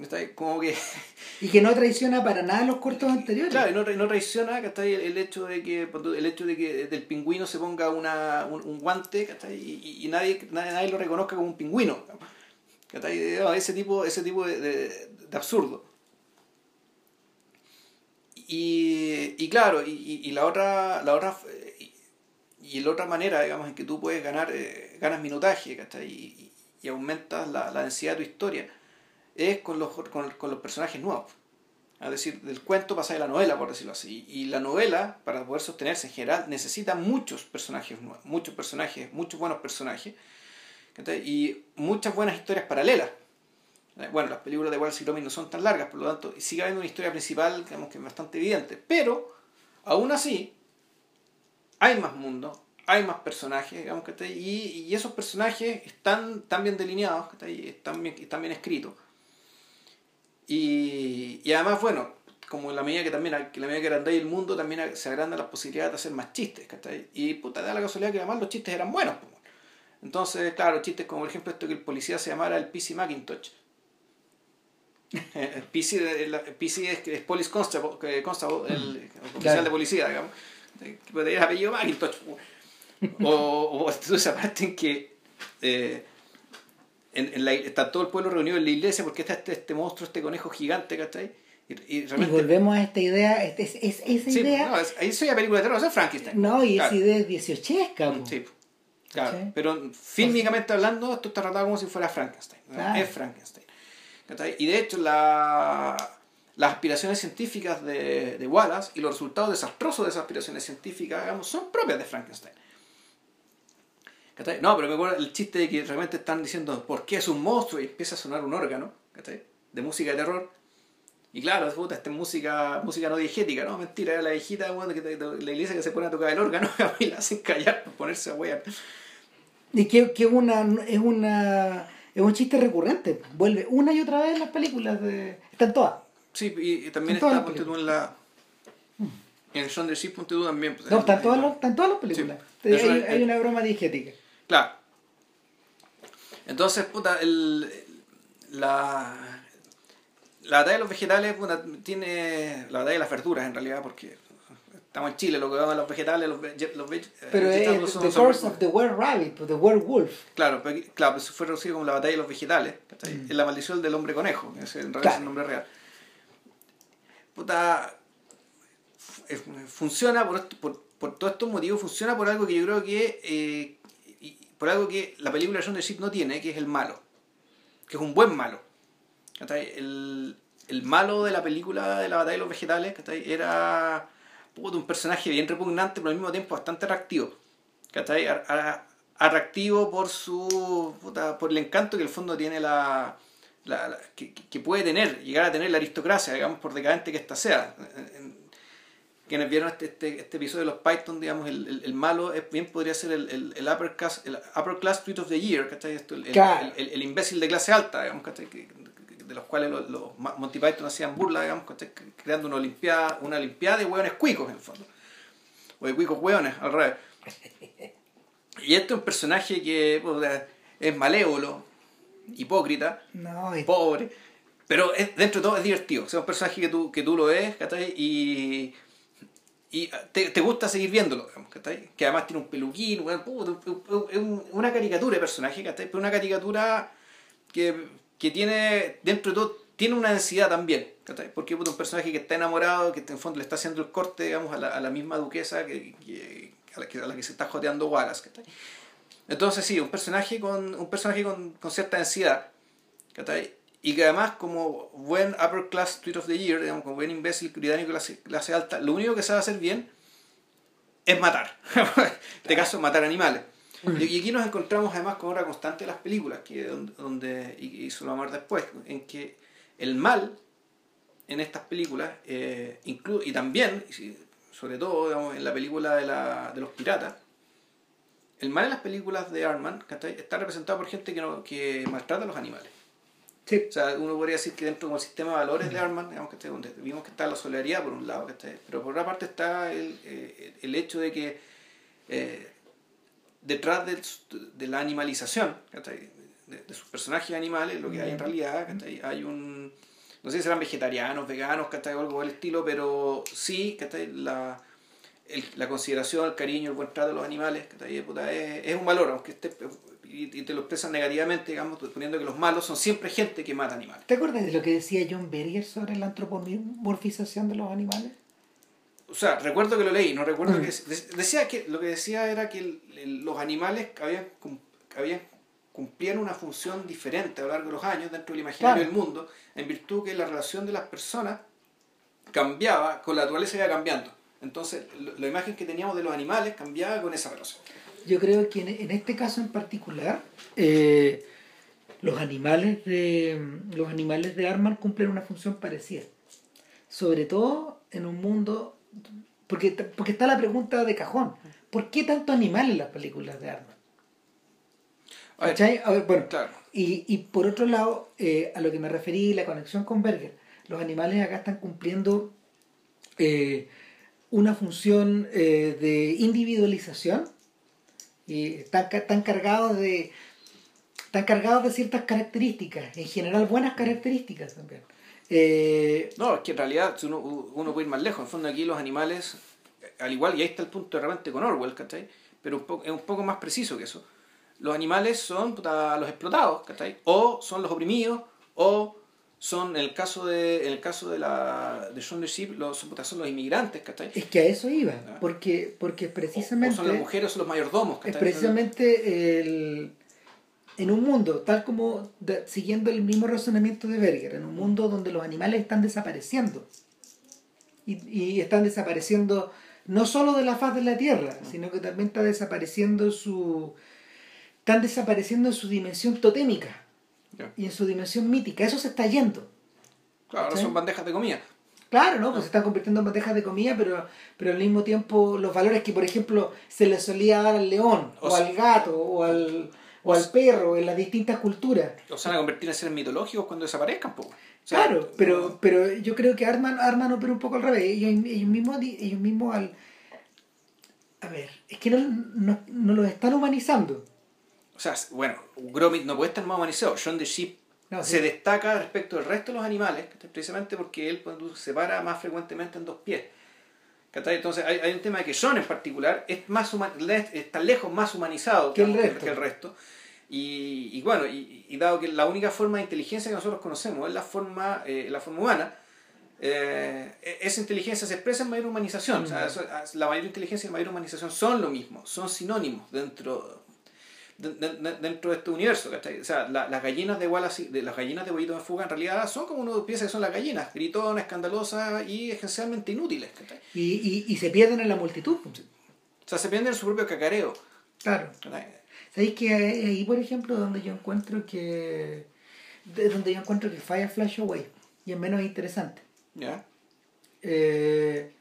¿está? Como que. Y que no traiciona para nada los cortos anteriores. Claro, y no, no traiciona ¿cachai? el, el hecho de que el hecho de que del pingüino se ponga una, un, un guante ¿cachai? y, nadie, nadie, nadie lo reconozca como un pingüino. ¿cachai? No, Ese tipo, ese tipo de, de- de absurdo. Y, y claro, y, y- y la otra, la otra y, la otra manera, digamos, en que tú puedes ganar, eh, ganas minutaje, ¿cachai? Y, y- aumentas la, la densidad de tu historia, es con los, con, con los personajes nuevos. Es decir, del cuento pasar a la novela, por decirlo así. Y la novela, para poder sostenerse en general, necesita muchos personajes nuevos, muchos personajes, muchos buenos personajes, y muchas buenas historias paralelas. Eh, Bueno, las películas de y Gromit no son tan largas, por lo tanto, sigue habiendo una historia principal, digamos que es bastante evidente. Pero, aún así, hay más mundo, hay más personajes, digamos. Y, y esos personajes están tan bien delineados, ¿cachai? están bien, están bien escritos. Y, y además, bueno, como en la medida que también que la medida que agrandáis el mundo, también se agrandan las posibilidades de hacer más chistes, ¿cachai? Y puta, da la casualidad que además los chistes eran buenos. Entonces, claro, chistes como por ejemplo esto que el policía se llamara el PC Macintosh. El PC, el PC es, es Police Constable, que- constable, el, el oficial Claro. de policía, digamos. Que puede tener apellido Macintosh. O, o toda esa parte en que eh, en, en la, está todo el pueblo reunido en la iglesia porque está este, este monstruo, este conejo gigante, ¿cachai? Y, y Y realmente... volvemos a esta idea, este- es, es- esa Sí, idea. no, es- soy la película de terror, es Frankenstein. No, y Claro. esa idea es dieciochesca. Sí, claro. ¿Cachai? Pero fílmicamente hablando, esto está tratado como si fuera Frankenstein. Claro. Es Frankenstein. Y de hecho, la, las aspiraciones científicas de, de Wallace y los resultados desastrosos de esas aspiraciones científicas, digamos, son propias de Frankenstein. No, pero me acuerdo el chiste de que realmente están diciendo por qué es un monstruo y empieza a sonar un órgano, ¿cachai? De música de terror. Y claro, esta es música, música no diegética, ¿no? Mentira, era la viejita bueno, la iglesia que se pone a tocar el órgano y la hacen callar por ponerse a wear. Y que, que una, es una es un chiste recurrente. Vuelve una y otra vez en las películas de. Están todas. Sí, y, y también está, ponte tú, en la... En Shaun the Sheep, ponte tú también. pues, No, están todas, están todas las películas. Sí. Hay, una broma diegética. Claro. Entonces, puta, el, la, la batalla de los vegetales, puta, tiene la batalla de las verduras en realidad, porque estamos en Chile, lo que vamos a los vegetales, los, ve- los ve- Pero vegetables es The verduras. of the Were Rabbit, pues, The Werewolf. Claro, pero, claro, eso fue reducido como la batalla de los vegetales. Mm. Es la maldición del hombre conejo, que es en realidad Claro. es el nombre real. Puta, f- funciona por, por, por todos estos motivos, funciona por algo que yo creo que, eh, por algo que la película Shaun the Sheep no tiene, que es el malo, que es un buen malo. El, el malo de la película de la batalla de los vegetales era un personaje bien repugnante, pero al mismo tiempo bastante atractivo. atractivo por su puta, por el encanto que el fondo tiene la, la- la- que, que- puede tener, llegar a tener la aristocracia, digamos, por decadente que ésta sea. En- en- Quienes vieron este, este, este episodio de los Python, digamos, el, el, el malo es, bien podría ser el, el, upper, class, el upper class tweet of the year, ¿cachai? Esto, el, imbécil de clase alta, digamos, ¿cachai? De los cuales los, los Monty Python hacían burla, digamos, ¿cachai? creando una olimpiada, una olimpiada de hueones cuicos, en el fondo. O de cuicos hueones, al revés. Y este es un personaje que puta, es malévolo, hipócrita, No, es- pobre, pero es, dentro de todo es divertido. O sea, un personaje que tú, que tú lo ves, ¿cachai? Y, y te, te gusta seguir viéndolo, digamos, ¿cachai? Que además tiene un peluquín, es un- una caricatura de personaje, ¿cachai? Pero una caricatura que, que tiene, dentro de todo, tiene una densidad también. ¿cachai? Porque es un personaje que está enamorado, que en el fondo le está haciendo el corte, digamos, a la, a la misma duquesa que, que- a, la que, a la que se está joteando Wallace. ¿cachai? Entonces sí, un personaje con, un personaje con, con cierta densidad. ¿cachai? Y que además, como buen upper class tweet of the year, digamos, como buen imbécil británico clase, clase alta, lo único que sabe hacer bien es matar. en este caso, matar animales. Y aquí nos encontramos además con otra constante de las películas, que donde, y, eso lo vamos a ver después, en que el mal en estas películas, eh, inclu- y también, sobre todo digamos, en la película de, la, de los piratas, el mal en las películas de Arman está representado por gente que, no, que maltrata a los animales. Sí. O sea, uno podría decir que dentro del sistema de valores de Arman, digamos que donde vimos que está la solidaridad por un lado, ¿cachai? pero por otra parte está el, eh, el hecho de que eh, detrás del- de, la animalización ¿cachai? de, de sus personajes animales, lo que hay en realidad, ¿cachai? hay un... No sé si serán vegetarianos, veganos, ¿cachai? o algo del estilo, pero sí, ¿cachai? La, el- la consideración, el cariño, el buen trato de los animales, ¿cachai? Puta, es, es un valor, aunque esté, y, y te lo expresan negativamente, digamos, poniendo que los malos son siempre gente que mata animales. ¿Te acuerdas de lo que decía John Berger sobre la antropomorfización de los animales? O sea, recuerdo que lo leí, no recuerdo Mm. que... de- Decía que lo que decía era que el- el- los animales habían, habían cumplían una función diferente a lo largo de los años dentro del imaginario Claro. del mundo, en virtud que la relación de las personas cambiaba, con la naturaleza iba cambiando. Entonces, lo- la imagen que teníamos de los animales cambiaba con esa relación. Yo creo que en, en este caso en particular, eh, los animales de los animales de Arman cumplen una función parecida. Sobre todo en un mundo porque, porque está la pregunta de cajón. ¿Por qué tanto animal en las películas de Arman? A ver, ¿Cachai? A ver, bueno, claro. y, y por otro lado, eh, a lo que me referí, la conexión con Berger, los animales acá están cumpliendo eh, una función eh, de individualización y están, ca- están cargados de están cargados de ciertas características, en general buenas características también. Eh, No, es que en realidad uno, uno puede ir más lejos. En fondo aquí los animales, al igual, y ahí está el punto de repente con Orwell, ¿cachai? Pero un poco, es un poco más preciso que eso. Los animales son puta, los explotados, ¿cachai? O son los oprimidos, o son, en el caso de, en el caso de, la, de the Sheep, los, son los inmigrantes, ¿cachai? es que a eso iba, Ah. porque, porque O, o precisamente... son las mujeres son los mayordomos, Es ¿cachai? precisamente el, en un mundo, tal como de- siguiendo el mismo razonamiento de Berger, en un mundo donde los animales están desapareciendo. Y, y están desapareciendo no solo de la faz de la Tierra, sino que también está desapareciendo su. están desapareciendo en su dimensión totémica Y en su dimensión mítica. Eso se está yendo. Claro, ahora son bandejas de comida. Claro, ¿no? Pues se están convirtiendo en bandejas de comida, pero, pero al mismo tiempo los valores que, por ejemplo, se le solía dar al león, O o, sea- al gato, o al, o o al sea- perro, en las distintas culturas. O se van a convertir en seres mitológicos cuando desaparezcan, po. O sea, claro, pero, pero yo creo que Arman, Arman opera un poco al revés. Ellos, ellos mismos, ellos mismos al... A ver, es que no, no, no los están humanizando. O sea, bueno, Gromit no puede estar más humanizado. Shaun the Sheep No, se destaca respecto del resto de los animales, precisamente porque él se para más frecuentemente en dos pies. Entonces hay, hay un tema de que Shaun en particular es más está lejos más humanizado Que el resto. que el resto. Y, y bueno, y, y dado que la única forma de inteligencia que nosotros conocemos es la forma, eh, la forma humana, eh, e- esa inteligencia se expresa en mayor humanización. O sea, Mm. la mayor inteligencia y la mayor humanización son lo mismo, son sinónimos dentro, de- de- de- dentro de este universo. ¿cachai? O sea, la- las gallinas de Wallace, de las gallinas de Huevito en Fuga en realidad son como uno piensa que son las gallinas, gritonas, escandalosas y esencialmente inútiles. ¿cachai? Y, y, y se pierden en la multitud. O sea, se pierden en su propio cacareo. Claro. ¿cachai? ¿Sabéis que ahí, por ejemplo, donde yo encuentro que. de- donde yo encuentro que falla Flash Away y es menos interesante? ¿Ya? Eh,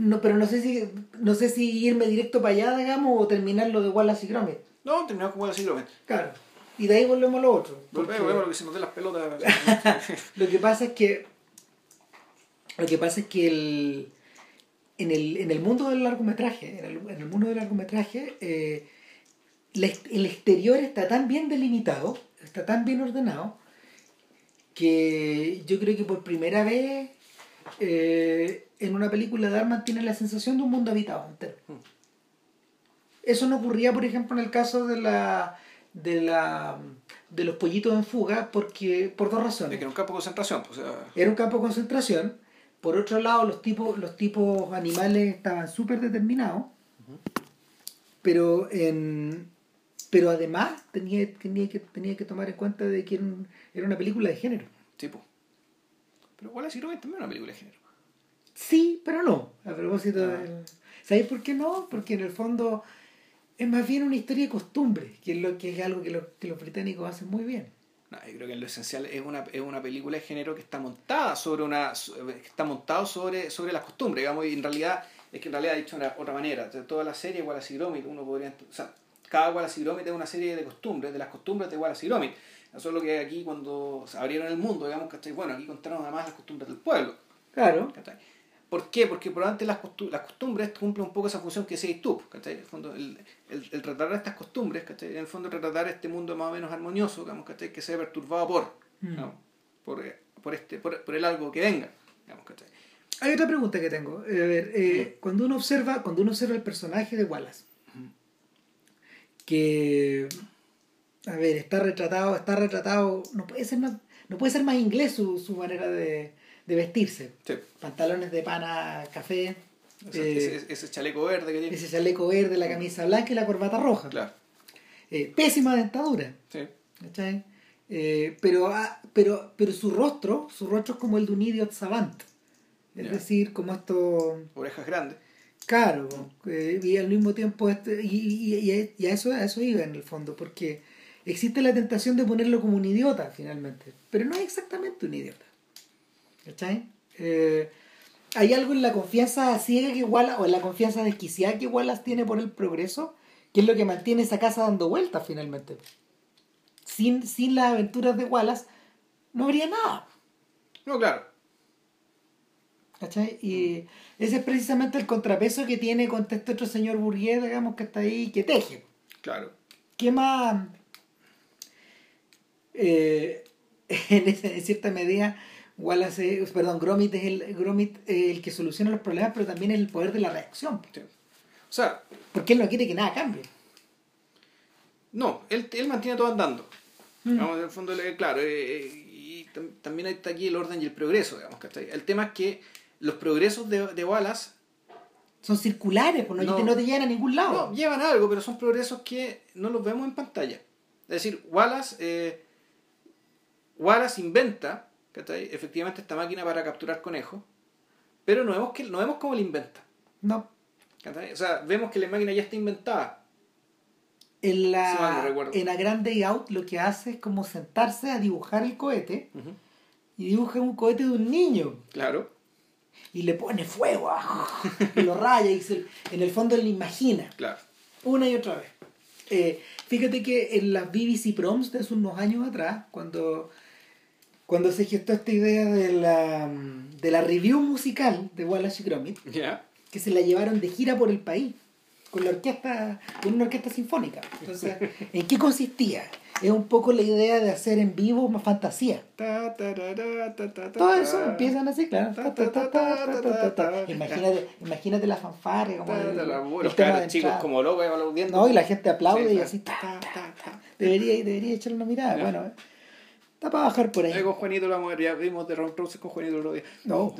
no, pero no sé si no sé si irme directo para allá, digamos, o terminar lo de Wallace y Gromit. No, terminamos con Wallace y Gromit. Claro. Y de ahí volvemos a lo otro. porque Volvemos, a lo que se nos dé las pelotas. Lo que pasa es que. Lo que pasa es que el, en, el, en el mundo del largometraje, en el, en el mundo del largometraje, eh, el exterior está tan bien delimitado, está tan bien ordenado, que yo creo que por primera vez eh, en una película de Arman tiene la sensación de un mundo habitado entero. Eso no ocurría, por ejemplo, en el caso de la de la de los pollitos en fuga porque por dos Es razones. que era un campo de concentración, pues, o sea, Era un campo de concentración. Por otro lado, los tipos, los tipos animales estaban súper determinados. Pero en pero además tenía, tenía, que, tenía que tomar en cuenta de que era, un- era una película de género. tipo. Pero Wallace y Gromit también es una película de género. Sí, pero no. A propósito Ah. del... ¿Sabéis por qué no? Porque en el fondo es más bien una historia de costumbre, que es, lo, que es algo que, los- que los británicos hacen muy bien. No, yo creo que en lo esencial es una, es una película de género que está montada sobre una está montado sobre, sobre las costumbres, digamos, y en realidad, es que en realidad dicho de otra manera, toda la serie Wallace y Gromit, uno podría, o sea, cada Wallace y Gromit es una serie de costumbres, de las costumbres de Wallace y Gromit. Eso es lo que aquí cuando se abrieron el mundo, digamos, ¿cachai? Bueno, aquí contaron además las costumbres del pueblo. Claro. ¿cachai? ¿Por qué? Porque probablemente las, costu- las costumbres cumplen un poco esa función que decías tú, ¿cachai? En el, fondo, el, el, el retratar estas costumbres, ¿cachai? En el fondo retratar este mundo más o menos armonioso, digamos, ¿cachai? Que se ve perturbado por, Mm. ¿no? por, eh, por, este, por, por el algo que venga, digamos, ¿cachai? Hay otra pregunta que tengo. Eh, A ver, eh, cuando uno observa, cuando uno observa el personaje de Wallace, que a ver, está retratado, está retratado, no puede ser más, no puede ser más inglés su, su manera de, de vestirse. Sí. Pantalones de pana café, Ese, eh, ese, ese chaleco verde que tiene. ese chaleco verde, la camisa blanca y la corbata roja. Claro, Eh, pésima dentadura. sí. ¿cachai? Eh, pero, ah, pero, pero su rostro, su rostro es como el de un idiot savant. Es decir, como esto Orejas grandes. Claro, eh, y al mismo tiempo, este, y, y, y- y a, eso, a eso iba en el fondo, porque existe la tentación de ponerlo como un idiota finalmente, pero no es exactamente un idiota. ¿Cachai? Eh, hay algo en la confianza ciega que Wallace, o en la confianza desquiciada que Wallace tiene por el progreso, que es lo que mantiene esa casa dando vueltas finalmente. Sin, sin las aventuras de Wallace, no habría nada. No, claro. ¿Cachai? Y ese es precisamente el contrapeso que tiene contra este otro señor burgués, digamos, que está ahí, que teje. Claro. ¿Qué más? Eh, en cierta medida, Wallace, es- perdón, Gromit es el, Gromit es el que soluciona los problemas, pero también el poder de la reacción. Sí. O sea, Porque él no quiere que nada cambie. no, él, él mantiene todo andando. Mm. Vamos, en el fondo, claro, eh, eh, y tam- también está aquí el orden y el progreso, digamos, ¿cachai? El tema es que los progresos de, de Wallace Son circulares, pues no, no te llevan a ningún lado. no, llevan algo, pero son progresos que no los vemos en pantalla. Es decir, Wallace, eh, Wallace inventa, ¿cachai? Efectivamente esta máquina para capturar conejos, pero no vemos, que, no vemos cómo la inventa. No. ¿cachai? O sea, vemos que la máquina ya está inventada. En, Sí, la, no en A Grand Day Out lo que hace es como sentarse a dibujar el cohete y dibuja un cohete de un niño. Claro. y le pone fuego ah, y lo raya y se- en el fondo él lo imagina Claro. una y otra vez Eh, fíjate que en las BBC Proms de hace unos años atrás cuando cuando se gestó esta idea de la de la review musical de Wallace y Gromit que se la llevaron de gira por el país con la orquesta con una orquesta sinfónica entonces ¿en qué consistía? es un poco la idea de hacer en vivo más fantasía todo eso empiezan así, claro. Imagínate, imagínate la fanfarria, como el, Los chicos como locos aplaudiendo. No, y la gente aplaude Sí, y así. ta, ta, ta. Debería, debería echarle una mirada. Bueno, eh. Está para bajar por ahí. Con Juanito lo vamos a ver, ya vimos de Ron Roses con Juanito día. No.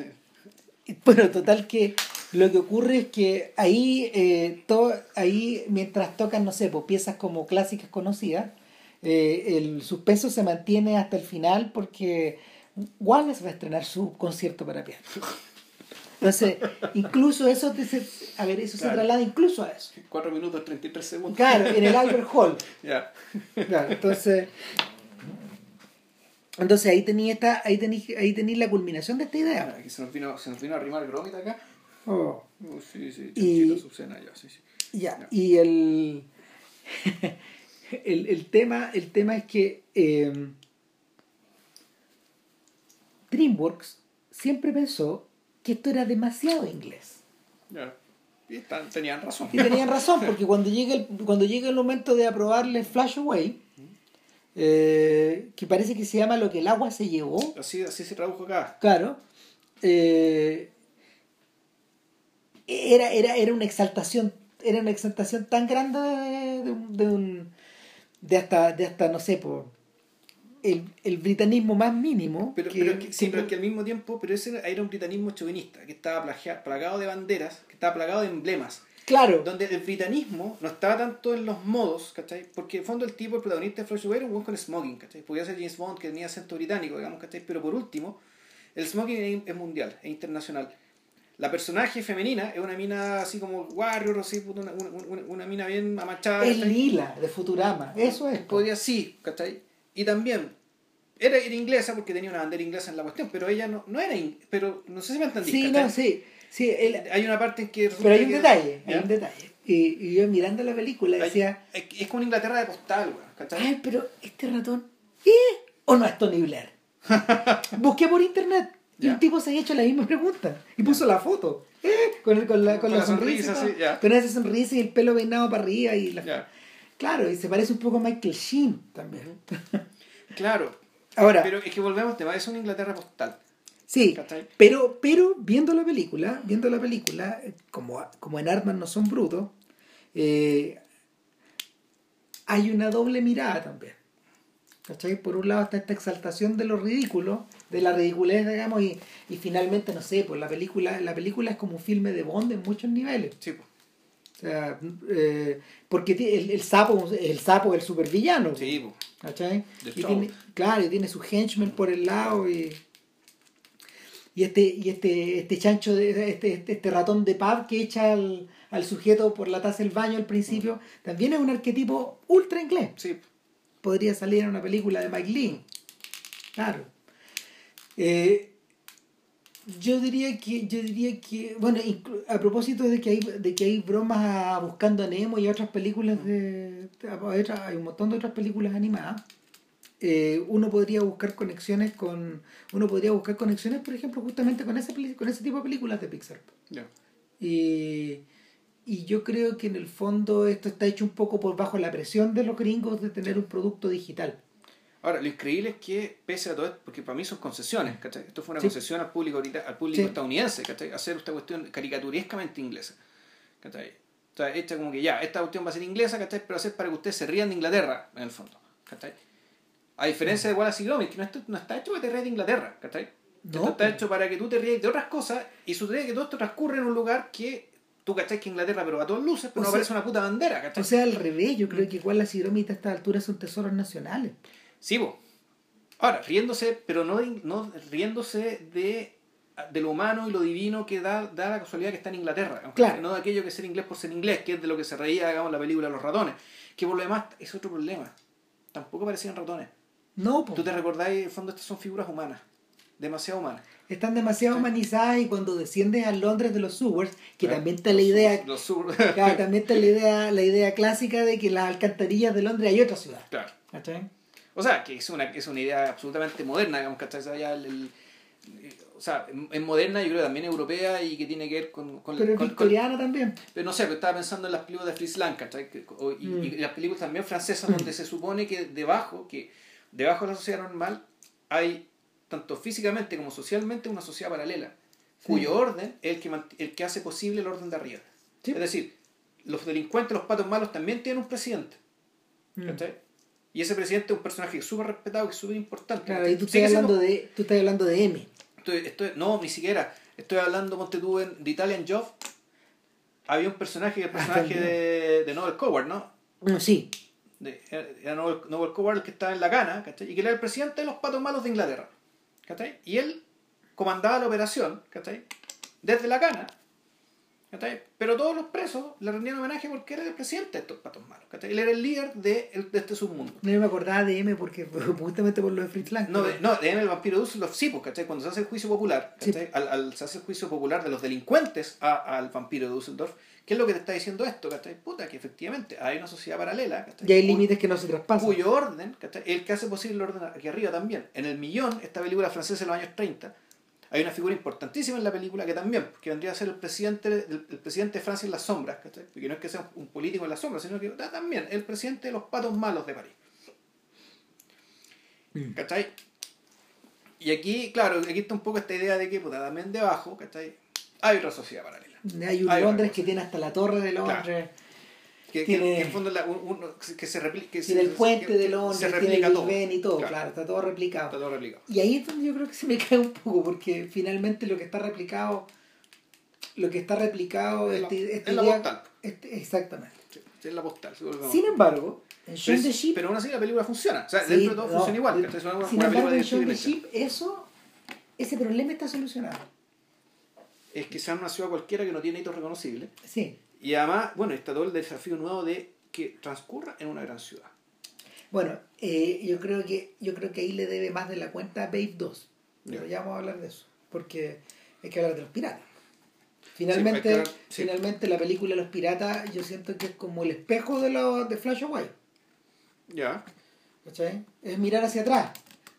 Bueno, total que lo que ocurre es que ahí, eh, todo, ahí mientras tocan, no sé, pues, piezas como clásicas conocidas, eh, el suspenso se mantiene hasta el final porque Wallace va a estrenar su concierto para piano. Entonces, incluso eso, te se- a ver, eso se traslada incluso a eso. 4 minutos 33 segundos. Claro, en el Albert Hall. Ya. Claro, entonces, entonces ahí tenía esta, ahí tení, ahí tení la culminación de esta idea. Aquí se nos vino, se nos vino a arrimar el gromit acá. Oh. Uh, sí, sí, Y- ya, sí, sí. Ya, Ya. y el, el, el tema, el tema es que eh, DreamWorks siempre pensó que esto era demasiado inglés. Ya. Y tenían razón. Y tenían razón, porque cuando llega el, cuando llega el momento de aprobarle Flash Away, eh, que parece que se llama lo que el agua se llevó, Así, así se tradujo acá. Claro. Eh, era, era, era una exaltación, era una exaltación tan grande de, de un, de un- de hasta, de hasta no sé, por el, el britanismo más mínimo. Pero, que- pero que, sí, que- pero que al mismo tiempo, pero ese era un britanismo chauvinista, que estaba plagado de banderas, que estaba plagado de emblemas. Claro, Donde el britanismo no estaba tanto en los modos, ¿cachai? Porque en el fondo el tipo, el protagonista de Flash era un buen con smoking, ¿cachai? Podía ser James Bond que tenía acento británico, digamos, ¿cachai? Pero por último, el smoking es, mundial, es internacional. La personaje femenina es una mina así como Warrior, así, una, una, una- una mina bien amachada. es. Lila de Futurama, eso es. po. Podría sí, ¿cachai? Y también era, era inglesa porque tenía una bandera inglesa en la cuestión, pero ella no, no era, in- pero no sé si me entendí. Sí, ¿cachai? no, sí. Sí Hay una parte en que... pero hay un que- detalle, hay un detalle. Y, y yo mirando la película decía, es, es como una Inglaterra de postal, ¿cachai? ay, pero este ratón, ¿eh? ¿O no es Tony Blair? Busqué por internet y un tipo se había hecho la misma pregunta y puso la foto. ¿eh? Con, el- con la, con Con la la sonrisa, sí, con esa sonrisa y el pelo peinado para arriba y la- claro y se parece un poco a Michael Sheen también Claro. ahora Pero es que volvemos al tema, es una Inglaterra postal. Sí ¿cachai? pero pero viendo la película viendo la película como como en Armas no son brutos eh, hay una doble mirada también ¿Cachai? Por un lado está esta exaltación de lo ridículo, de la ridiculez, digamos, y, y finalmente, no sé, pues la película, la película es como un filme de Bond en muchos niveles. Sí, pues. O sea, eh, porque el, el sapo el sapo es el supervillano. Sí, pues. ¿cachai? Y tiene, claro, y tiene su henchman por el lado y, y este y este este chancho de este, este, este ratón de pub que echa al, al sujeto por la taza del baño al principio también es un arquetipo ultra inglés. Sí. podría salir en una película de Mike Lee. Claro. Eh, yo diría que yo diría que bueno a propósito de que hay de que hay bromas a buscando a Nemo y otras películas de, hay un montón de otras películas animadas eh, uno podría buscar conexiones con uno podría buscar conexiones por ejemplo justamente con ese con ese tipo de películas de Pixar Ya. y, y yo creo que en el fondo esto está hecho un poco por bajo la presión de los gringos de tener un producto digital Ahora, lo increíble es que, pese a todo esto, porque para mí son concesiones, ¿cachai? Esto fue una Sí. concesión al público, ahorita- al público Sí. estadounidense, ¿cachai? Hacer esta cuestión caricaturescamente inglesa, ¿cachai? O sea, hecha como que ya, esta cuestión va a ser inglesa, ¿cachai? Pero hacer para que ustedes se rían de Inglaterra, en el fondo, ¿cachai? A diferencia de Wallace y Gromit, que no está, no está hecho para que te rías de Inglaterra, ¿cachai? No, esto está pues. hecho para que tú te rías de otras cosas y sucede que todo esto transcurre en un lugar que tú, ¿cachai? Que Inglaterra, pero a todas luces, pero O no sea- aparece una puta bandera, ¿cachai? o sea al revés yo creo que igual las hidromitas a esta altura son tesoros nacionales Sí, bo. Ahora, riéndose, pero no, no riéndose de, de lo humano y lo divino que da, da la casualidad que está en Inglaterra. Claro. No de aquello que es ser inglés por ser inglés, que es de lo que se reía, digamos, la película Los ratones. Que por lo demás es otro problema. Tampoco parecían ratones. No po. Tú te recordáis, en el fondo, estas son figuras humanas. Demasiado humanas. están demasiado Sí. humanizadas y cuando desciendes a Londres de los sewers que Claro. también está la idea Los sur- claro, también está la idea la idea clásica de que las alcantarillas de Londres hay otra ciudad claro. ¿cachai? O sea, que es una, es una idea absolutamente moderna, digamos, ¿cachai? Ya el- el- o sea, es moderna, yo creo también europea y que tiene que ver con, con, pero es con- con- victoriana también Pero no sé, pero estaba pensando en las películas de Fritz o- y, Mm. y las películas también francesas donde se supone que debajo, que debajo de la sociedad normal hay, tanto físicamente como socialmente, una sociedad paralela, cuyo orden es el que, el que hace posible el orden de arriba. Sí. Es decir, los delincuentes, los patos malos también tienen un presidente, Mm. Y ese presidente es un personaje súper respetado, que es súper importante. claro y tú estás siendo- hablando de tú estás hablando de M Estoy, estoy- no, ni siquiera. Estoy hablando, ponte tú, en The Italian Job. Había un personaje, el personaje de, de Noel Coward, ¿no? Mm, sí De, era Noel, Coward el que estaba en la cana, ¿cachai? Y que era el presidente de los patos malos de Inglaterra, ¿cachai? Y él comandaba la operación, ¿cachai? Desde la cana, ¿cachai? Pero todos los presos le rendían homenaje porque era el presidente de estos patos malos, ¿cachai? Él era el líder de, de este submundo. no me acordaba de M porque justamente por lo de Fritz Lang No, de, no, de el vampiro de Dusseldorf sí, pues, ¿cachai? Cuando se hace el juicio popular, Sí. ¿cachai? Al, al- se hace el juicio popular de los delincuentes a- al vampiro de Dusseldorf, ¿qué es lo que te está diciendo esto, ¿cachai? Puta, que efectivamente hay una sociedad paralela, ¿cachai? y hay límites que no se traspasan Cuyo orden, ¿cachai? El que hace posible el orden aquí arriba también. En El Millón, esta película francesa de los años 30, hay una figura importantísima en la película que también, que vendría a ser el presidente, el, el presidente de Francia en las sombras, ¿cachai? Porque no es que sea un político en las sombras, sino que da también el presidente de los patos malos de París. Mm. ¿Cachai? Y aquí, claro, aquí está un poco esta idea de que, puta, también debajo, ¿cachai? Hay otra sociedad paralela. hay un Hay Londres que tiene hasta la torre de Londres Que, que- Tiene- que en el fondo la- un- que se replica. que Tiene se- el puente que- de Londres, Se tiene el replica todo. Ben y todo, Claro, claro, está todo replicado. Está todo replicado. Y ahí es donde yo creo que se me cae un poco, porque finalmente lo que está replicado, lo que está replicado, Es la- este- esta es la postal. este- exactamente. Sí, es la postal. Sin embargo, en pero, Shaun es- the Sheep, pero aún así la película funciona. O sea, sí, dentro de todo no, funciona igual. una, sin embargo, en Shaun the. Sheep, eso, ese problema está solucionado. Es que sea una ciudad cualquiera que no tiene hitos reconocibles. Sí. Y además, bueno, está todo el desafío nuevo de que transcurra en una gran ciudad. Bueno, eh, yo creo que yo creo que ahí le debe más de la cuenta a Babe 2. Pero Ya. ya vamos a hablar de eso. Porque hay que hablar de los piratas. Finalmente, Sí, hay que hablar- sí. finalmente la película Los Piratas yo siento que es como el espejo de, los de Flash Away. Ya. ¿cachai? Es mirar hacia atrás.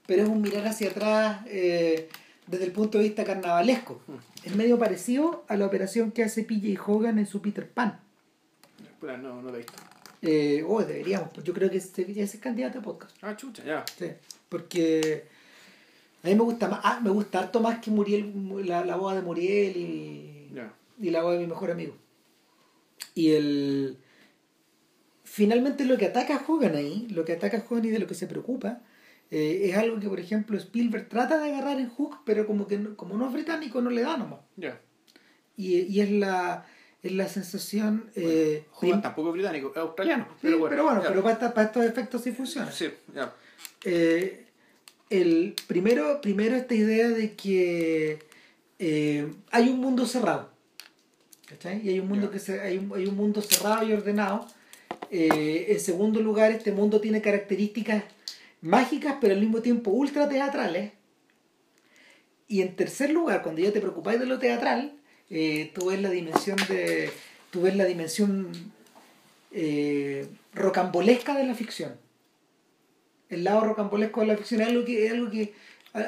Pero es un mirar hacia atrás eh, desde el punto de vista carnavalesco. Es medio parecido a la operación que hace PJ Hogan en su Peter Pan. No, no la he visto. Eh, oh, deberíamos. pues Yo creo que ese, es candidato a podcast. Ah, chucha, ya. Sí, porque a mí me gusta más, ah, me gusta harto más que Muriel, la, la boda de Muriel y, y la boda de mi mejor amigo. Y el finalmente lo que ataca a Hogan ahí, lo que ataca a Hogan y de lo que se preocupa, eh, es algo que por ejemplo Spielberg trata de agarrar en Hook, pero como que no- como no es británico no le da nomás. Ya. Y, y es la es la sensación eh, Hogan prim- tampoco es británico, es australiano. Sí, pero bueno, ya. pero para, para estos efectos sí funciona. Sí, ya. Eh, el primero, primero esta idea de que eh, hay un mundo cerrado. ¿cachai? Y hay un mundo que se, hay, un, hay un mundo cerrado y ordenado. Eh, en segundo lugar, este mundo tiene características mágicas, pero al mismo tiempo ultra teatrales. Y en tercer lugar, cuando ya te preocupáis de lo teatral, eh, tú ves la dimensión de. tú ves la dimensión eh, rocambolesca de la ficción el lado rocambolesco de la ficción es algo que es algo que